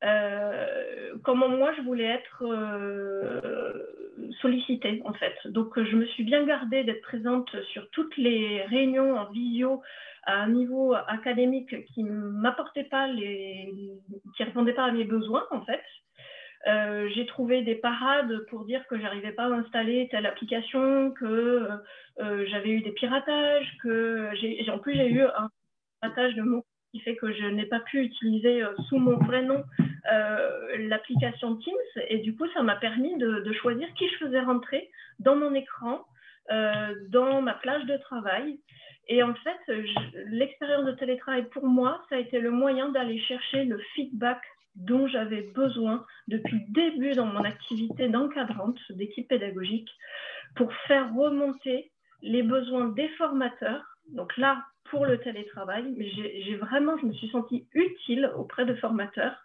euh, comment moi je voulais être euh, sollicitée en fait. Donc je me suis bien gardée d'être présente sur toutes les réunions en visio à un niveau académique qui m'apportait pas les, qui répondait pas à mes besoins en fait. Euh, j'ai trouvé des parades pour dire que j'arrivais pas à installer telle application, que j'avais eu des piratages, que en plus j'ai eu un piratage de mots qui fait que je n'ai pas pu utiliser sous mon vrai nom l'application Teams. Et du coup, ça m'a permis de, choisir qui je faisais rentrer dans mon écran, euh, dans ma plage de travail. Et en fait, l'expérience de télétravail pour moi, ça a été le moyen d'aller chercher le feedback dont j'avais besoin depuis le début dans mon activité d'encadrante d'équipe pédagogique pour faire remonter les besoins des formateurs. Donc là, pour le télétravail, j'ai vraiment, je me suis sentie utile auprès de formateurs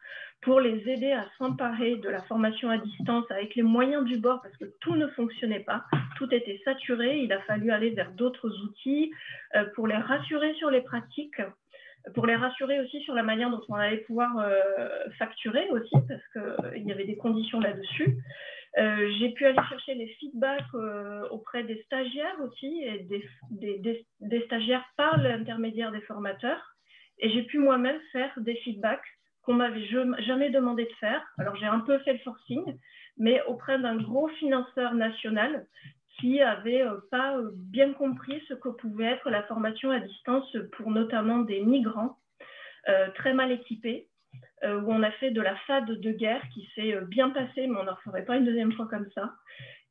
pour les aider à s'emparer de la formation à distance avec les moyens du bord parce que tout ne fonctionnait pas, tout était saturé, il a fallu aller vers d'autres outils euh, pour les rassurer sur les pratiques, pour les rassurer aussi sur la manière dont on allait pouvoir euh, facturer aussi parce qu'il euh, y avait des conditions là-dessus. J'ai pu aller chercher les feedbacks auprès des stagiaires aussi, et des, stagiaires par l'intermédiaire des formateurs. Et j'ai pu moi-même faire des feedbacks qu'on m'avait jamais demandé de faire. Alors j'ai un peu fait le forcing, mais auprès d'un gros financeur national qui avait euh, pas bien compris ce que pouvait être la formation à distance pour notamment des migrants très mal équipés euh, où on a fait de la fade de guerre qui s'est euh, bien passé, mais on n'en referait pas une deuxième fois comme ça.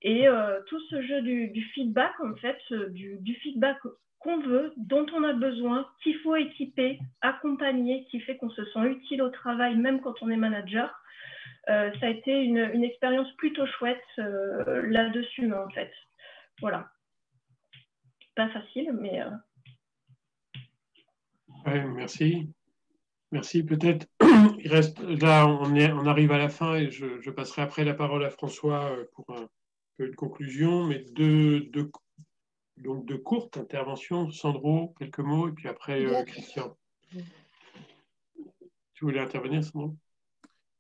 Et euh, tout ce jeu du, feedback, en fait, du, feedback qu'on veut, dont on a besoin, qu'il faut équiper, accompagner, qui fait qu'on se sent utile au travail, même quand on est manager. Euh, ça a été une, expérience plutôt chouette euh, là-dessus, en fait. Voilà. Pas facile, mais. Euh... Merci. Merci. Peut-être, il reste là, on, arrive à la fin et je, passerai après la parole à François pour un, une conclusion, mais deux, deux, donc de courtes interventions. Sandro, quelques mots, et puis après euh, Christian. Tu voulais intervenir, Sandro?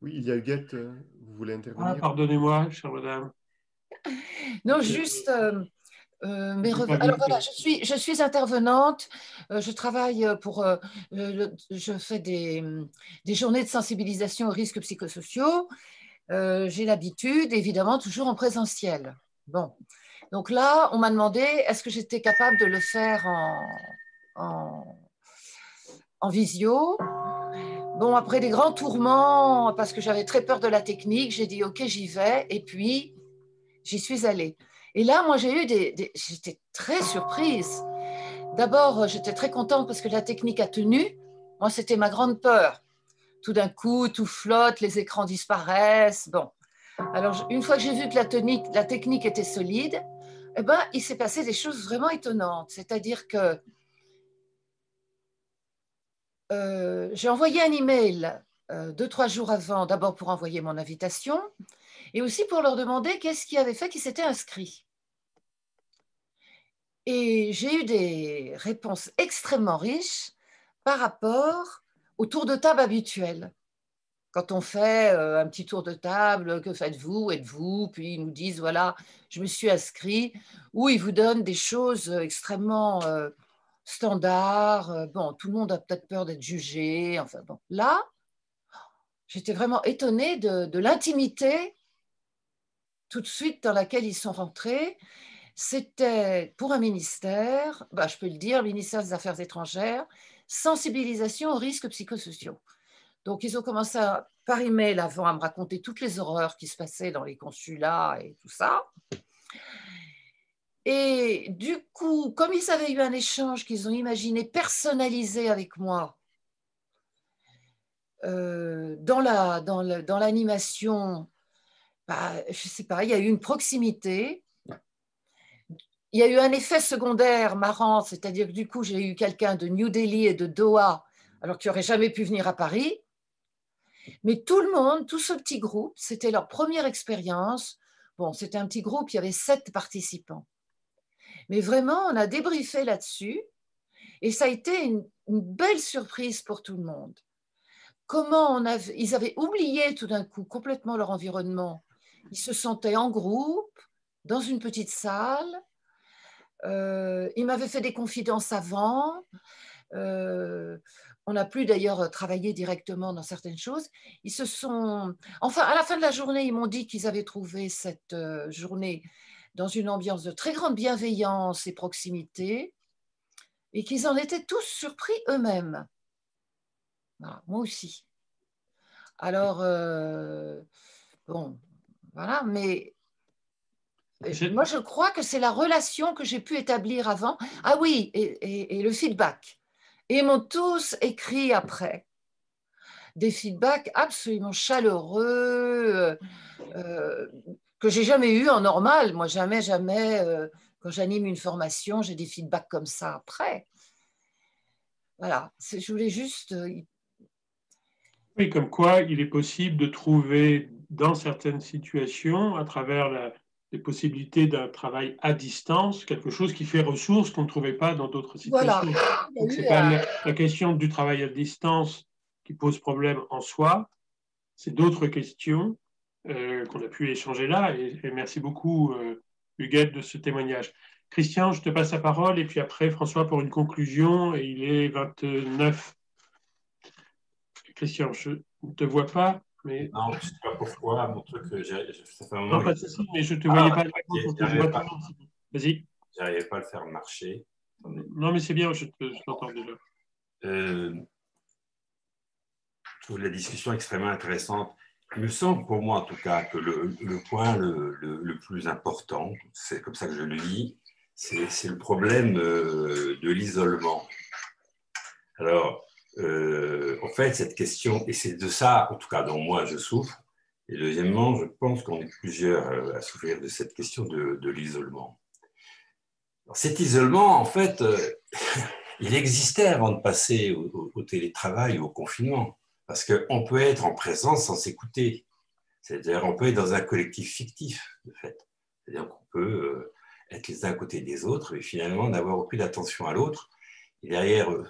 Oui, il y a Huguette, euh, vous voulez intervenir? Ah, Pardonnez-moi, chère madame. Non, juste. Euh, euh, mais Alors voilà, je suis, je suis intervenante, euh, je travaille pour, euh, le, je fais des, des, journées de sensibilisation aux risques psychosociaux. J'ai l'habitude, évidemment, toujours en présentiel. Bon, donc là, on m'a demandé est-ce que j'étais capable de le faire en, visio? Bon, après des grands tourments, parce que j'avais très peur de la technique, j'ai dit ok, j'y vais, et puis j'y suis allée. Et là, moi, j'ai eu des, j'étais très surprise. D'abord, j'étais très contente parce que la technique a tenu. Moi, c'était ma grande peur. Tout d'un coup, tout flotte, les écrans disparaissent. Bon, alors, une fois que j'ai vu que la technique était solide, eh ben, il s'est passé des choses vraiment étonnantes. C'est-à-dire que euh, j'ai envoyé un email euh, deux, trois jours avant, d'abord pour envoyer mon invitation, et aussi pour leur demander qu'est-ce qui avait fait qu'ils s'étaient inscrits. Et j'ai eu des réponses extrêmement riches par rapport au tour de table habituel quand on fait euh, un petit tour de table, que faites-vous, êtes-vous? Puis ils nous disent, voilà, je me suis inscrit, ou ils vous donnent des choses extrêmement euh, standards. Euh, bon, tout le monde a peut-être peur d'être jugé. Enfin, bon, là, j'étais vraiment étonnée de, l'intimité tout de suite dans laquelle ils sont rentrés. C'était pour un ministère, bah, je peux le dire, ministère des Affaires étrangères, sensibilisation aux risques psychosociaux. Donc, ils ont commencé par email avant à me raconter toutes les horreurs qui se passaient dans les consulats et tout ça. Et du coup, comme ils avaient eu un échange qu'ils ont imaginé personnalisé avec moi, euh, dans l'animation, la, dans bah, je ne sais pas, il y a eu une proximité. Il y a eu un effet secondaire marrant, c'est-à-dire que du coup, j'ai eu quelqu'un de New Delhi et de Doha, alors qui n'aurait jamais pu venir à Paris. Mais tout le monde, tout ce petit groupe, c'était leur première expérience. Bon, c'était un petit groupe, il y avait sept participants. Mais vraiment, on a débriefé là-dessus et ça a été une, belle surprise pour tout le monde. Comment ils avaient oublié tout d'un coup complètement leur environnement. Ils se sentaient en groupe, dans une petite salle. Euh, ils m'avaient fait des confidences avant. Euh, on n'a plus d'ailleurs travaillé directement dans certaines choses. Ils se sont, enfin, à la fin de la journée, ils m'ont dit qu'ils avaient trouvé cette euh, journée dans une ambiance de très grande bienveillance et proximité, et qu'ils en étaient tous surpris eux-mêmes. moi aussi. Alors, euh, bon, voilà, mais moi, je crois que c'est la relation que j'ai pu établir avant. Ah oui, et le feedback. Et ils m'ont tous écrit après des feedbacks absolument chaleureux euh, euh, que j'ai jamais eu en normal. Moi, jamais, jamais, euh, quand j'anime une formation, j'ai des feedbacks comme ça après. Voilà, je voulais juste. Oui, comme quoi il est possible de trouver dans certaines situations, à travers la, les possibilités d'un travail à distance, quelque chose qui fait ressource qu'on ne trouvait pas dans d'autres situations. Voilà. Ce n'est pas la, question du travail à distance qui pose problème en soi, c'est d'autres questions euh, qu'on a pu échanger là. Et, merci beaucoup, euh, Huguette, de ce témoignage. Christian, je te passe la parole et puis après François pour une conclusion. Et il est 29. Christian, je ne te vois pas. Mais... Non, je ne sais pas pourquoi. Mon truc, ça fait un moment. Non, pas de souci, mais je ne te voyais ah, pas. Vas-y. J'arrivais pas à le faire marcher. Non, mais c'est bien, je t'entends déjà. Euh, je trouve la discussion extrêmement intéressante. Il me semble, pour moi en tout cas, que le, le point le, le, plus important, c'est comme ça que je le lis, c'est le problème de l'isolement. Alors, en fait, cette question, et c'est de ça, en tout cas, dont moi je souffre, et deuxièmement, je pense qu'on est plusieurs à souffrir de cette question de, l'isolement. Cet isolement, en fait, il existait avant de passer au, télétravail ou au confinement, parce qu'on peut être en présence sans s'écouter. C'est-à-dire, on peut être dans un collectif fictif, de fait. C'est-à-dire qu'on peut euh, être les uns à côté des autres, mais finalement n'avoir aucune attention à l'autre. Et derrière euh,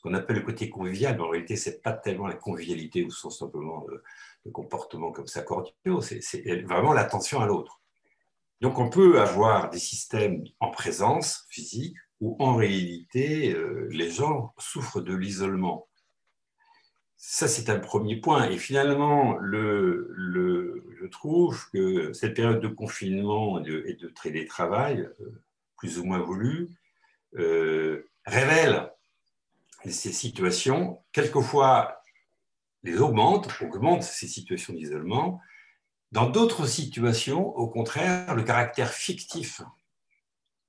ce qu'on appelle le côté convivial, mais en réalité, ce n'est pas tellement la convivialité ou simplement de, de comportements comme ça cordiaux, c'est vraiment l'attention à l'autre. Donc, on peut avoir des systèmes en présence physique où en réalité, euh, les gens souffrent de l'isolement. Ça, c'est un premier point. Et finalement, le, je trouve que cette période de confinement et de, télétravail, euh, plus ou moins voulu, euh, révèle ces situations. Quelquefois, les augmente, augmente ces situations d'isolement. Dans d'autres situations, au contraire, le caractère fictif,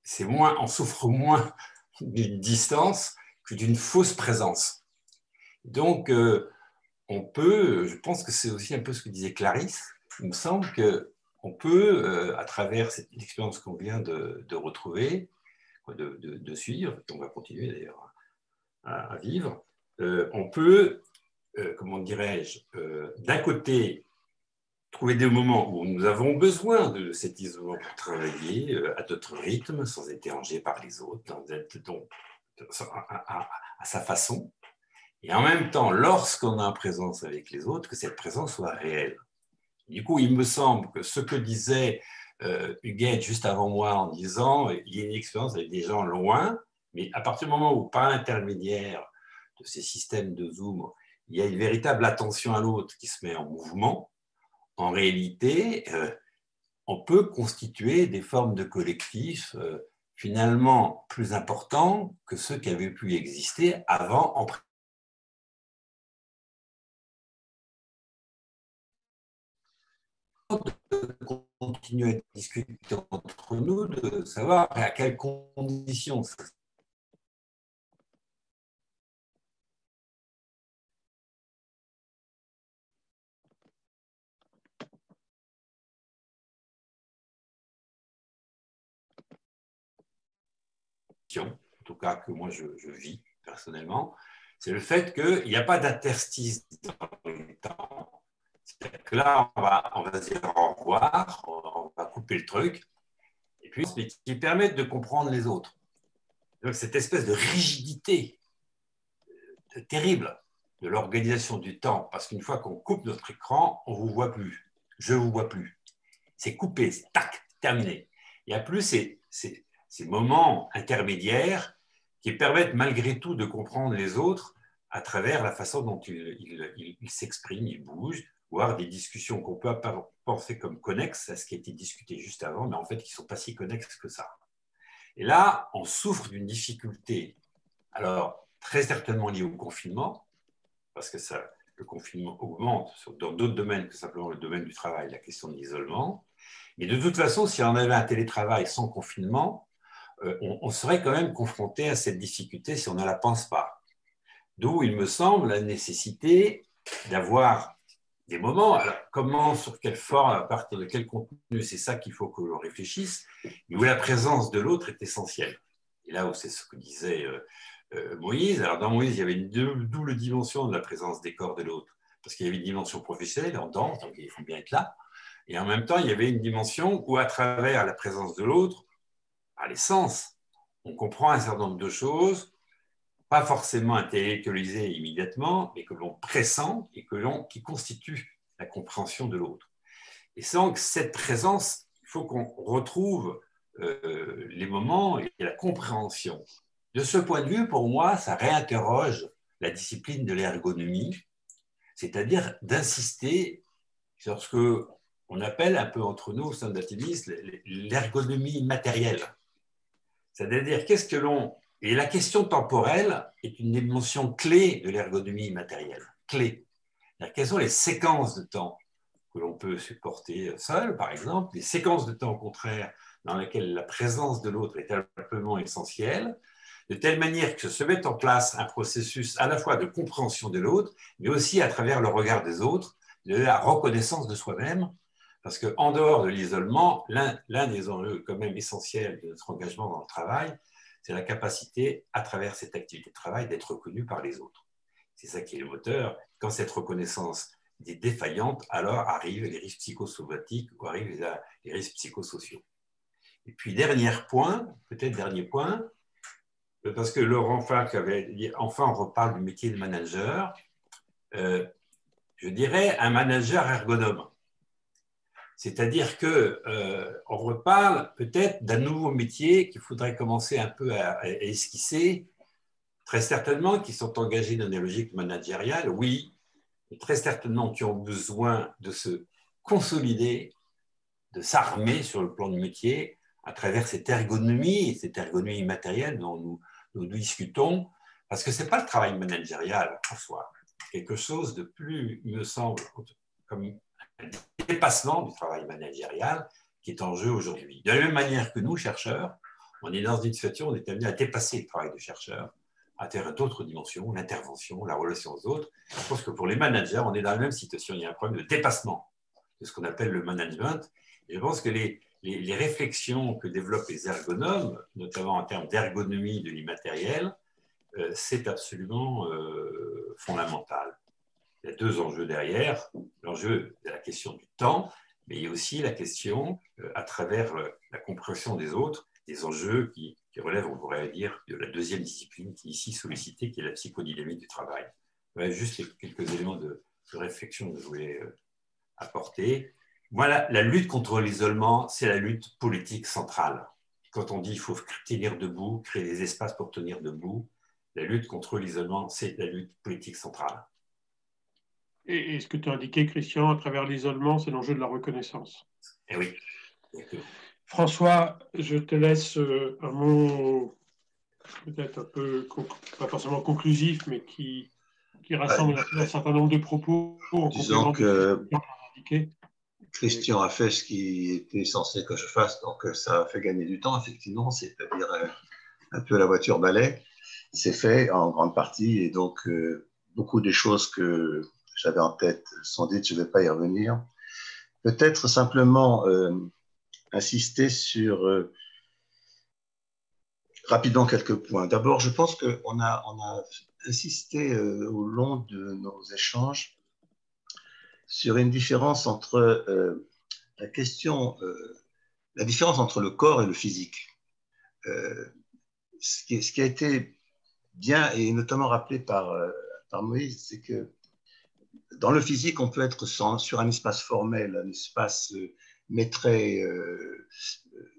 c'est moins, on souffre moins d'une distance que d'une fausse présence. Donc, euh, on peut, je pense que c'est aussi un peu ce que disait Clarisse, il me semble qu'on peut, euh, à travers cette expérience qu'on vient de, retrouver, de, suivre, on va continuer d'ailleurs à, vivre, euh, on peut, comment dirais-je, d'un côté, trouver des moments où nous avons besoin de cet isolement pour travailler à d'autres rythmes, sans être dérangé par les autres, dans, à, sa façon, et en même temps, lorsqu'on est en présence avec les autres, que cette présence soit réelle. Du coup, il me semble que ce que disait euh, Huguette juste avant moi en disant il y a une expérience avec des gens loin, mais à partir du moment où, par intermédiaire de ces systèmes de Zoom, il y a une véritable attention à l'autre qui se met en mouvement, en réalité, euh, on peut constituer des formes de collectifs euh, finalement plus importants que ceux qui avaient pu exister avant en de continuer à discuter entre nous, de savoir à quelles conditions en tout cas que moi je, vis personnellement, c'est le fait qu'il n'y a pas d'interstice dans le temps que là, on va, dire au revoir, on va couper le truc, et puis qui permettent de comprendre les autres. Donc, cette espèce de rigidité euh, terrible de l'organisation du temps, parce qu'une fois qu'on coupe notre écran, on ne vous voit plus. Je ne vous vois plus. C'est coupé, c'est tac, terminé. Il n'y a plus ces, ces, ces, moments intermédiaires qui permettent malgré tout de comprendre les autres à travers la façon dont ils il, il, s'expriment, ils bougent, voire des discussions qu'on peut penser comme connexes à ce qui a été discuté juste avant, mais en fait qui ne sont pas si connexes que ça. Et là, on souffre d'une difficulté, alors très certainement liée au confinement, parce que ça, le confinement augmente dans d'autres domaines que simplement le domaine du travail, la question de l'isolement. Mais de toute façon, si on avait un télétravail sans confinement, on, on, serait quand même confronté à cette difficulté si on ne la pense pas. D'où il me semble la nécessité d'avoir des moments. Alors, comment, sur quelle forme, à partir de quel contenu, c'est ça qu'il faut que l'on réfléchisse, où la présence de l'autre est essentielle. Et là où c'est ce que disait euh, euh, Moïse. Alors, dans Moïse, il y avait une double dimension de la présence des corps de l'autre, parce qu'il y avait une dimension professionnelle, en danse, donc il faut bien être là. Et en même temps, il y avait une dimension où, à travers la présence de l'autre, à l'essence, on comprend un certain nombre de choses pas forcément intellectualisé immédiatement, mais que l'on pressent et que l'on, qui constitue la compréhension de l'autre. Et sans que cette présence, il faut qu'on retrouve euh, les moments et la compréhension. De ce point de vue, pour moi, ça réinterroge la discipline de l'ergonomie, c'est-à-dire d'insister sur ce que on appelle un peu entre nous, au sein l'ergonomie matérielle. C'est-à-dire, qu'est-ce que l'on et la question temporelle est une dimension clé de l'ergonomie matérielle. Clé. Quelles sont les séquences de temps que l'on peut supporter seul, par exemple, les séquences de temps, au contraire, dans laquelle la présence de l'autre est absolument essentielle, de telle manière que se mette en place un processus à la fois de compréhension de l'autre, mais aussi à travers le regard des autres, de la reconnaissance de soi-même, parce qu'en dehors de l'isolement, l'un des enjeux quand même essentiels de notre engagement dans le travail, c'est la capacité, à travers cette activité de travail, d'être reconnu par les autres. C'est ça qui est le moteur. Quand cette reconnaissance est défaillante, alors arrivent les risques psychosomatiques ou arrivent les, risques psychosociaux. Et puis, dernier point, peut-être dernier point, parce que Laurent Falk avait dit, enfin, on reparle du métier de manager. Euh, je dirais un manager ergonome. C'est-à-dire qu'on euh, reparle peut-être d'un nouveau métier qu'il faudrait commencer un peu à, esquisser, très certainement qui sont engagés dans des logiques managériales, oui, mais très certainement qui ont besoin de se consolider, de s'armer sur le plan du métier à travers cette ergonomie, cette ergonomie matérielle dont nous, nous discutons, parce que ce n'est pas le travail managérial en soi, quelque chose de plus, me semble, comme dépassement du travail managérial qui est en jeu aujourd'hui. De la même manière que nous, chercheurs, on est dans une situation, on est amené à dépasser le travail de chercheur à travers d'autres dimensions, l'intervention, la relation aux autres. Je pense que pour les managers, on est dans la même situation. Il y a un problème de dépassement de ce qu'on appelle le management. Et je pense que les, les, réflexions que développent les ergonomes, notamment en termes d'ergonomie de l'immatériel, euh, c'est absolument euh, fondamental il y a deux enjeux derrière. L'enjeu de la question du temps, mais il y a aussi la question, euh, à travers euh, la compréhension des autres, des enjeux qui, relèvent, on pourrait dire, de la deuxième discipline qui est ici sollicitée, qui est la psychodynamique du travail. Voilà juste quelques éléments de, réflexion que je voulais euh, apporter. Voilà, la lutte contre l'isolement, c'est la lutte politique centrale. Quand on dit qu'il faut tenir debout, créer des espaces pour tenir debout, la lutte contre l'isolement, c'est la lutte politique centrale. Et, ce que tu as indiqué, Christian, à travers l'isolement, c'est l'enjeu de la reconnaissance. Eh oui. François, je te laisse euh, un mot peut-être un peu, pas forcément conclusif, mais qui, qui rassemble un certain nombre de propos. Disons que Christian a fait ce qui était censé que je fasse, donc euh, ça a fait gagner du temps, effectivement, c'est-à-dire euh, un peu la voiture balai. C'est fait en grande partie, et donc beaucoup des choses que j'avais en tête, sans doute je ne vais pas y revenir. Peut-être simplement euh, insister sur euh, rapidement quelques points. D'abord, je pense qu'on a, on a insisté euh, au long de nos échanges sur une différence entre la question, la différence entre le corps et le physique. Ce qui, ce, qui, a été bien et notamment rappelé par, par Moïse, c'est que dans le physique, on peut être sur un espace formel, un espace euh, métré, euh, euh,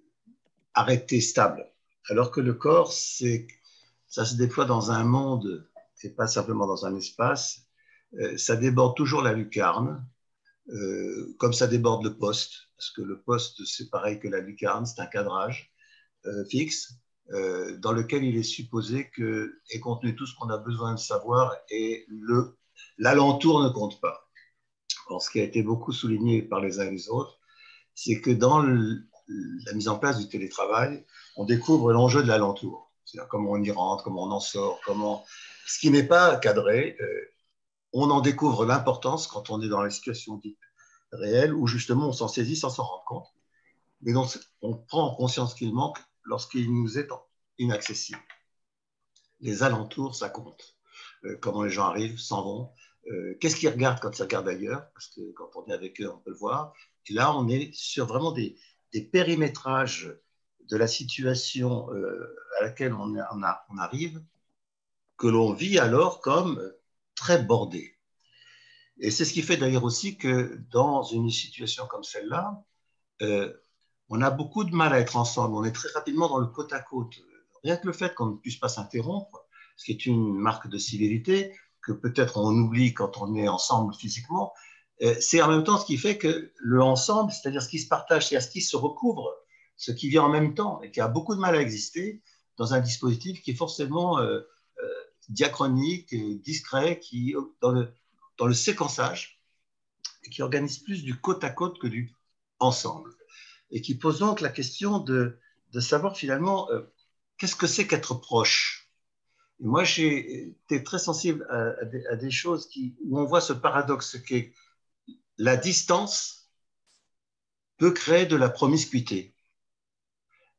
arrêté, stable. Alors que le corps, ça se déploie dans un monde et pas simplement dans un espace. ça déborde toujours la lucarne, comme ça déborde le poste, parce que le poste, c'est pareil que la lucarne, c'est un cadrage fixe dans lequel il est supposé que est contenu tout ce qu'on a besoin de savoir et le L'alentour ne compte pas. ce qui a été beaucoup souligné par les uns et les autres, c'est que dans la mise en place du télétravail, on découvre l'enjeu de l'alentour. C'est-à-dire comment on y rentre, comment on en sort, comment. Ce qui n'est pas cadré, euh, on en découvre l'importance quand on est dans la situation dite réelle, où justement on s'en saisit sans s'en rendre compte. Mais donc on prend conscience qu'il manque lorsqu'il nous est inaccessible. Les alentours, ça compte. Euh, comment les gens arrivent, s'en vont, euh, qu'est-ce qu'ils regardent quand ils regardent ailleurs, parce que quand on est avec eux, on peut le voir. Et là, on est sur vraiment des, périmétrages de la situation euh, à laquelle on, on, arrive, que l'on vit alors comme très bordé. Et c'est ce qui fait d'ailleurs aussi que dans une situation comme celle-là, on a beaucoup de mal à être ensemble. On est très rapidement dans le côte à côte. Rien que le fait qu'on ne puisse pas s'interrompre, ce qui est une marque de civilité que peut-être on oublie quand on est ensemble physiquement. Euh, c'est en même temps ce qui fait que le ensemble, c'est-à-dire ce qui se partage, c'est-à-dire ce qui se recouvre, ce qui vient en même temps et qui a beaucoup de mal à exister dans un dispositif qui est forcément euh, euh, diachronique, discret, qui dans le, dans le séquençage, qui organise plus du côte à côte que du ensemble. et qui pose donc la question de, savoir finalement qu'est-ce que c'est qu'être proche? Moi, j'ai été très sensible à, des, choses qui, où on voit ce paradoxe qu'est la distance peut créer de la promiscuité,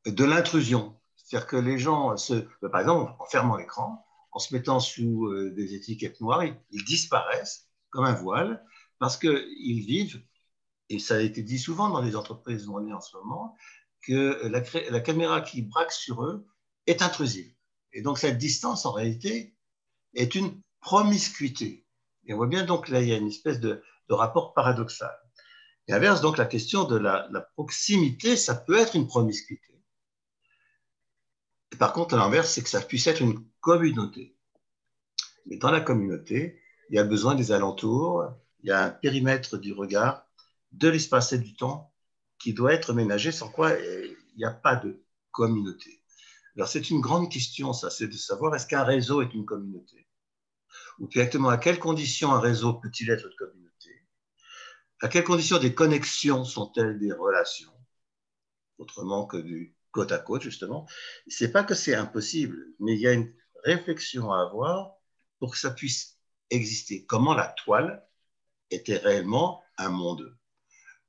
de l'intrusion. C'est-à-dire que les gens, se, par exemple, en fermant l'écran, en se mettant sous euh, des étiquettes noires, ils, disparaissent comme un voile parce qu'ils vivent, et ça a été dit souvent dans les entreprises où on est en ce moment, que la caméra qui braque sur eux est intrusive. Et donc cette distance, en réalité, est une promiscuité. Et on voit bien donc là, il y a une espèce de, rapport paradoxal. Et inverse, donc la question de la, la proximité, ça peut être une promiscuité. Par contre, l'inverse, c'est que ça puisse être une communauté. Mais dans la communauté, il y a besoin des alentours, il y a un périmètre du regard, de l'espace et du temps qui doit être ménagé, sans quoi il n'y a pas de communauté. Alors c'est une grande question, ça, c'est de savoir est-ce qu'un réseau est une communauté? Ou directement, à quelles conditions un réseau peut-il être une communauté? À quelles conditions des connexions sont-elles des relations? Autrement que du côte à côte, justement. C'est pas que c'est impossible, mais il y a une réflexion à avoir pour que ça puisse exister. Comment la toile était réellement un monde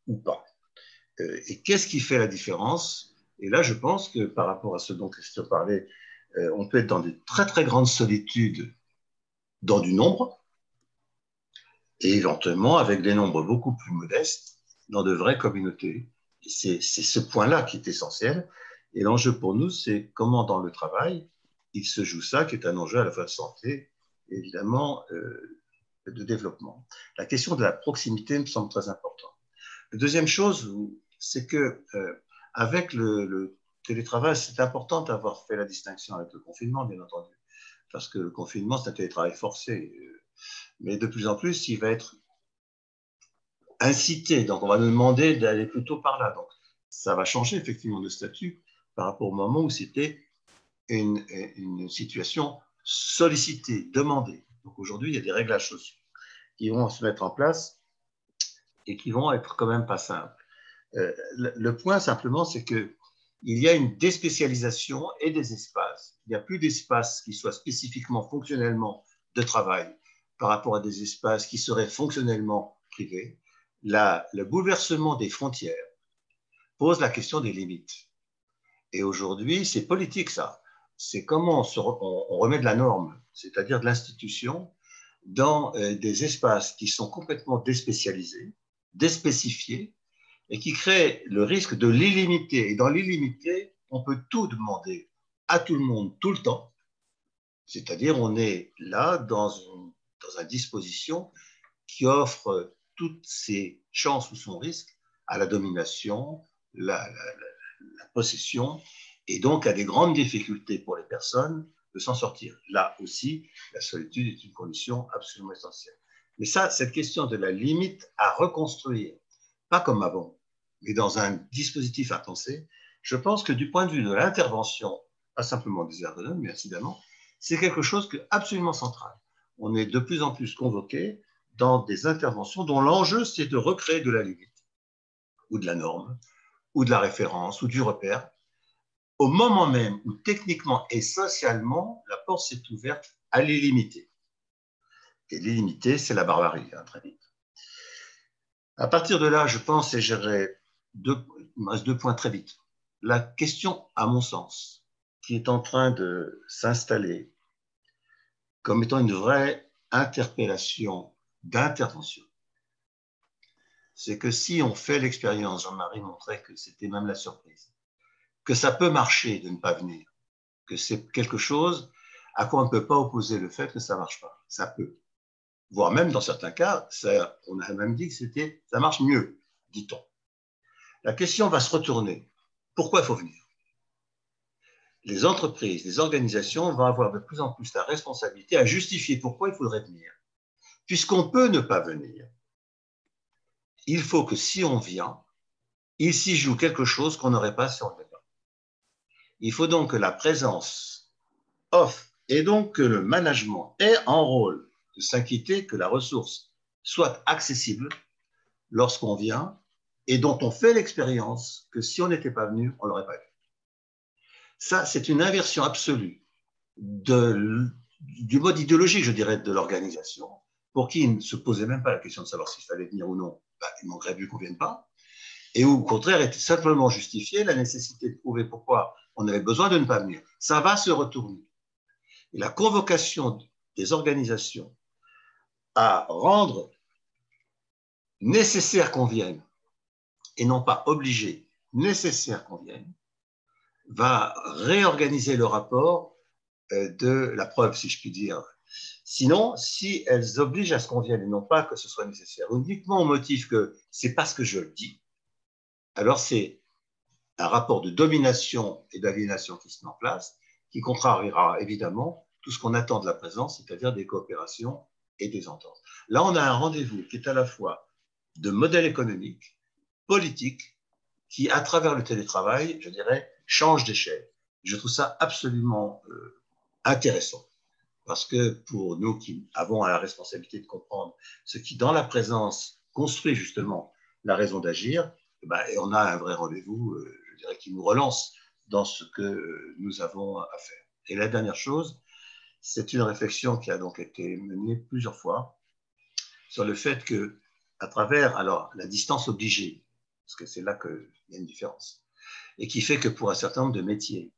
ou pas? Euh, Et qu'est-ce qui fait la différence Et là, je pense que par rapport à ce dont Christian parlait, euh, on peut être dans de très très grandes solitudes dans du nombre, et éventuellement avec des nombres beaucoup plus modestes dans de vraies communautés. C'est ce point-là qui est essentiel. Et l'enjeu pour nous, c'est comment dans le travail, il se joue ça, qui est un enjeu à la fois de santé, évidemment, euh, de développement. La question de la proximité me semble très importante. La deuxième chose, c'est que euh, avec le, télétravail, c'est important d'avoir fait la distinction avec le confinement, bien entendu, parce que le confinement, c'est un télétravail forcé. Mais de plus en plus, il va être incité. Donc, on va nous demander d'aller plutôt par là. Donc, ça va changer effectivement de statut par rapport au moment où c'était une, situation sollicitée, demandée. Donc aujourd'hui, il y a des réglages sociaux qui vont se mettre en place et qui vont être quand même pas simples. Euh, le, point simplement, c'est que il y a une déspécialisation et des espaces. Il n'y a plus d'espaces qui soient spécifiquement fonctionnellement de travail par rapport à des espaces qui seraient fonctionnellement privés. La, le bouleversement des frontières pose la question des limites. Et aujourd'hui, c'est politique ça. C'est comment on, remet de la norme, c'est-à-dire de l'institution, dans euh, des espaces qui sont complètement déspécialisés, déspécifiés, et qui créent le risque de l'illimité. Et dans l'illimité, on peut tout demander à tout le monde tout le temps. C'est-à-dire, on est là dans une, disposition qui offre toutes ses chances ou son risque à la domination, la possession, et donc à des grandes difficultés pour les personnes de s'en sortir. Là aussi, la solitude est une condition absolument essentielle. Mais ça, cette question de la limite à reconstruire, pas comme avant, mais dans un dispositif à penser, je pense que du point de vue de l'intervention, pas simplement des ergonomes, mais incidemment, c'est quelque chose de absolument central. On est de plus en plus convoqué dans des interventions dont l'enjeu, c'est de recréer de la limite ou de la norme ou de la référence ou du repère, au moment même où techniquement et socialement, la porte s'est ouverte à l'illimité. Et l'illimité, c'est la barbarie, hein, très vite. À partir de là, je pense, et j'aurai deux, deux points très vite. La question, à mon sens, qui est en train de s'installer comme étant une vraie interpellation d'intervention, c'est que si on fait l'expérience, Jean-Marie montrait que c'était même la surprise, que ça peut marcher de ne pas venir, que c'est quelque chose à quoi on ne peut pas opposer le fait que ça ne marche pas. Ça peut. Voire même dans certains cas, ça, on a même dit que c'était, ça marche mieux, dit-on. La question va se retourner. Pourquoi il faut venir? Les entreprises, les organisations vont avoir de plus en plus la responsabilité à justifier pourquoi il faudrait venir. Puisqu'on peut ne pas venir, il faut que si on vient, il s'y joue quelque chose qu'on n'aurait pas si on ne pas. Il faut donc que la présence offre et donc que le management ait en rôle de s'inquiéter que la ressource soit accessible lorsqu'on vient et dont on fait l'expérience que si on n'était pas venu, on ne l'aurait pas vu. Ça, c'est une inversion absolue de, du mode idéologique, je dirais, de l'organisation, pour qui il ne se posait même pas la question de savoir s'il fallait venir ou non. Bah, il manquerait vu qu'on ne vienne pas. Et où, au contraire, était simplement justifié la nécessité de prouver pourquoi on avait besoin de ne pas venir. Ça va se retourner. Et la convocation des organisations à rendre nécessaire qu'on vienne, et non pas obligé, nécessaire qu'on vienne, va réorganiser le rapport euh, de la preuve, si je puis dire. Sinon, si elles obligent à ce qu'on vienne et non pas que ce soit nécessaire, uniquement au motif que c'est parce que je le dis, alors c'est un rapport de domination et d'aliénation qui se met en place, qui contrariera évidemment tout ce qu'on attend de la présence, c'est-à-dire des coopérations et des ententes. Là, on a un rendez-vous qui est à la fois de modèle économique, politique, qui, à travers le télétravail, je dirais, change d'échelle. Je trouve ça absolument euh, intéressant. Parce que pour nous qui avons la responsabilité de comprendre ce qui, dans la présence, construit justement la raison d'agir, eh ben, on a un vrai rendez-vous, euh, je dirais, qui nous relance dans ce que nous avons à faire. Et la dernière chose, c'est une réflexion qui a donc été menée plusieurs fois sur le fait que, à travers alors la distance obligée, parce que c'est là qu'il y a une différence, et qui fait que pour un certain nombre de métiers,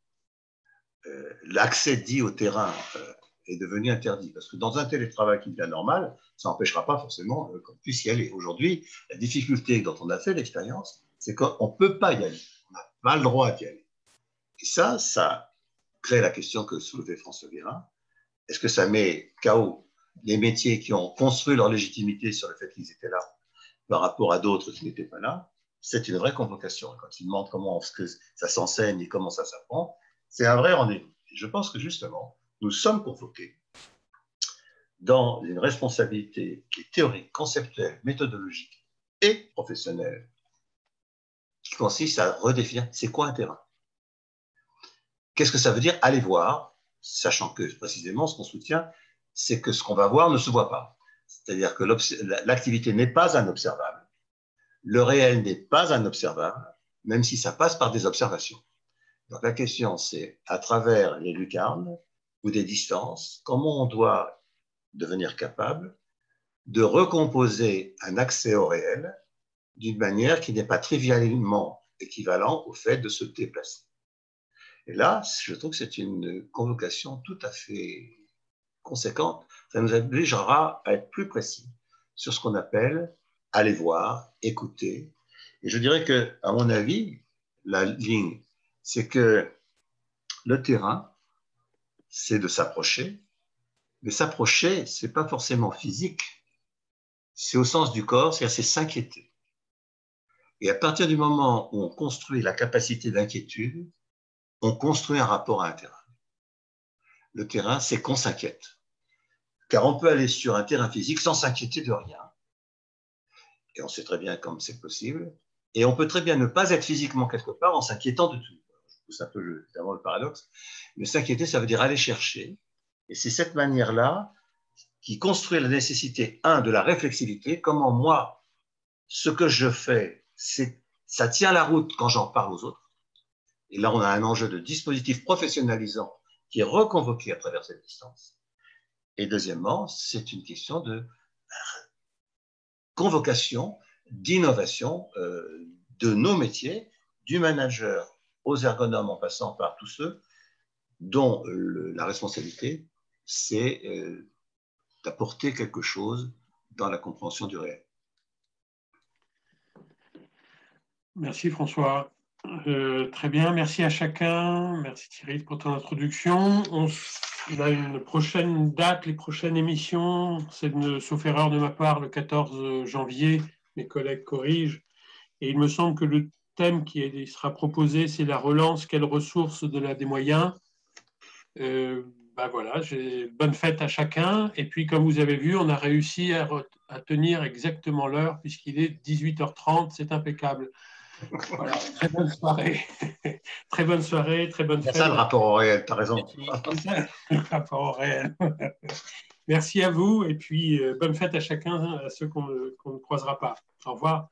euh, l'accès dit au terrain euh, est devenu interdit. Parce que dans un télétravail qui devient normal, ça n'empêchera pas forcément euh, qu'on puisse y aller. Aujourd'hui, la difficulté dont on a fait l'expérience, c'est qu'on ne peut pas y aller. On n'a pas le droit d'y aller. Et ça, ça crée la question que soulevait François Guérin. Est-ce que ça met KO les métiers qui ont construit leur légitimité sur le fait qu'ils étaient là par rapport à d'autres qui n'étaient pas là? C'est une vraie convocation. Quand ils demandent comment ça s'enseigne et comment ça s'apprend, c'est un vrai rendez-vous. Je pense que justement, nous sommes convoqués dans une responsabilité qui est théorique, conceptuelle, méthodologique et professionnelle, qui consiste à redéfinir c'est quoi un terrain. Qu'est-ce que ça veut dire? Aller voir, sachant que précisément ce qu'on soutient, c'est que ce qu'on va voir ne se voit pas. C'est-à-dire que l'activité n'est pas un observable, le réel n'est pas un observable, même si ça passe par des observations. Donc la question, c'est à travers les lucarnes ou des distances, comment on doit devenir capable de recomposer un accès au réel d'une manière qui n'est pas trivialement équivalent au fait de se déplacer? Et là, je trouve que c'est une convocation tout à fait conséquente. Ça nous obligera à être plus précis sur ce qu'on appelle aller voir, écouter. Et je dirais que, à mon avis, la ligne c'est que le terrain, c'est de s'approcher, mais s'approcher, ce n'est pas forcément physique, c'est au sens du corps, c'est-à-dire c'est s'inquiéter. Et à partir du moment où on construit la capacité d'inquiétude, on construit un rapport à un terrain. Le terrain, c'est qu'on s'inquiète. Car on peut aller sur un terrain physique sans s'inquiéter de rien. Et on sait très bien comme c'est possible. Et on peut très bien ne pas être physiquement quelque part en s'inquiétant de tout c'est un peu évidemment le paradoxe. Mais s'inquiéter, ça veut dire aller chercher. Et c'est cette manière-là qui construit la nécessité, un, de la réflexivité. Comment moi, ce que je fais, ça tient la route quand j'en parle aux autres. Et là, on a un enjeu de dispositif professionnalisant qui est reconvoqué à travers cette distance. Et deuxièmement, c'est une question de convocation, d'innovation euh, de nos métiers, du manager aux ergonomes en passant par tous ceux dont la responsabilité, c'est euh, d'apporter quelque chose dans la compréhension du réel. Merci François. Euh, très bien, merci à chacun. Merci Thierry pour ton introduction. On, a une prochaine date, les prochaines émissions, c'est sauf erreur de ma part, le 14 janvier. Mes collègues corrigent. Et il me semble que le thème qui sera proposé, c'est la relance, quelles ressources de la, des moyens? Euh, ben voilà, bonne fête à chacun. Et puis, comme vous avez vu, on a réussi à, à tenir exactement l'heure, puisqu'il est 18h30, c'est impeccable. Voilà, très bonne soirée. très bonne soirée, très bonne fête. C'est ça le rapport au réel, tu as raison. le rapport au réel. Merci à vous, et puis euh, bonne fête à chacun, à ceux qu'on ne croisera pas. Au revoir.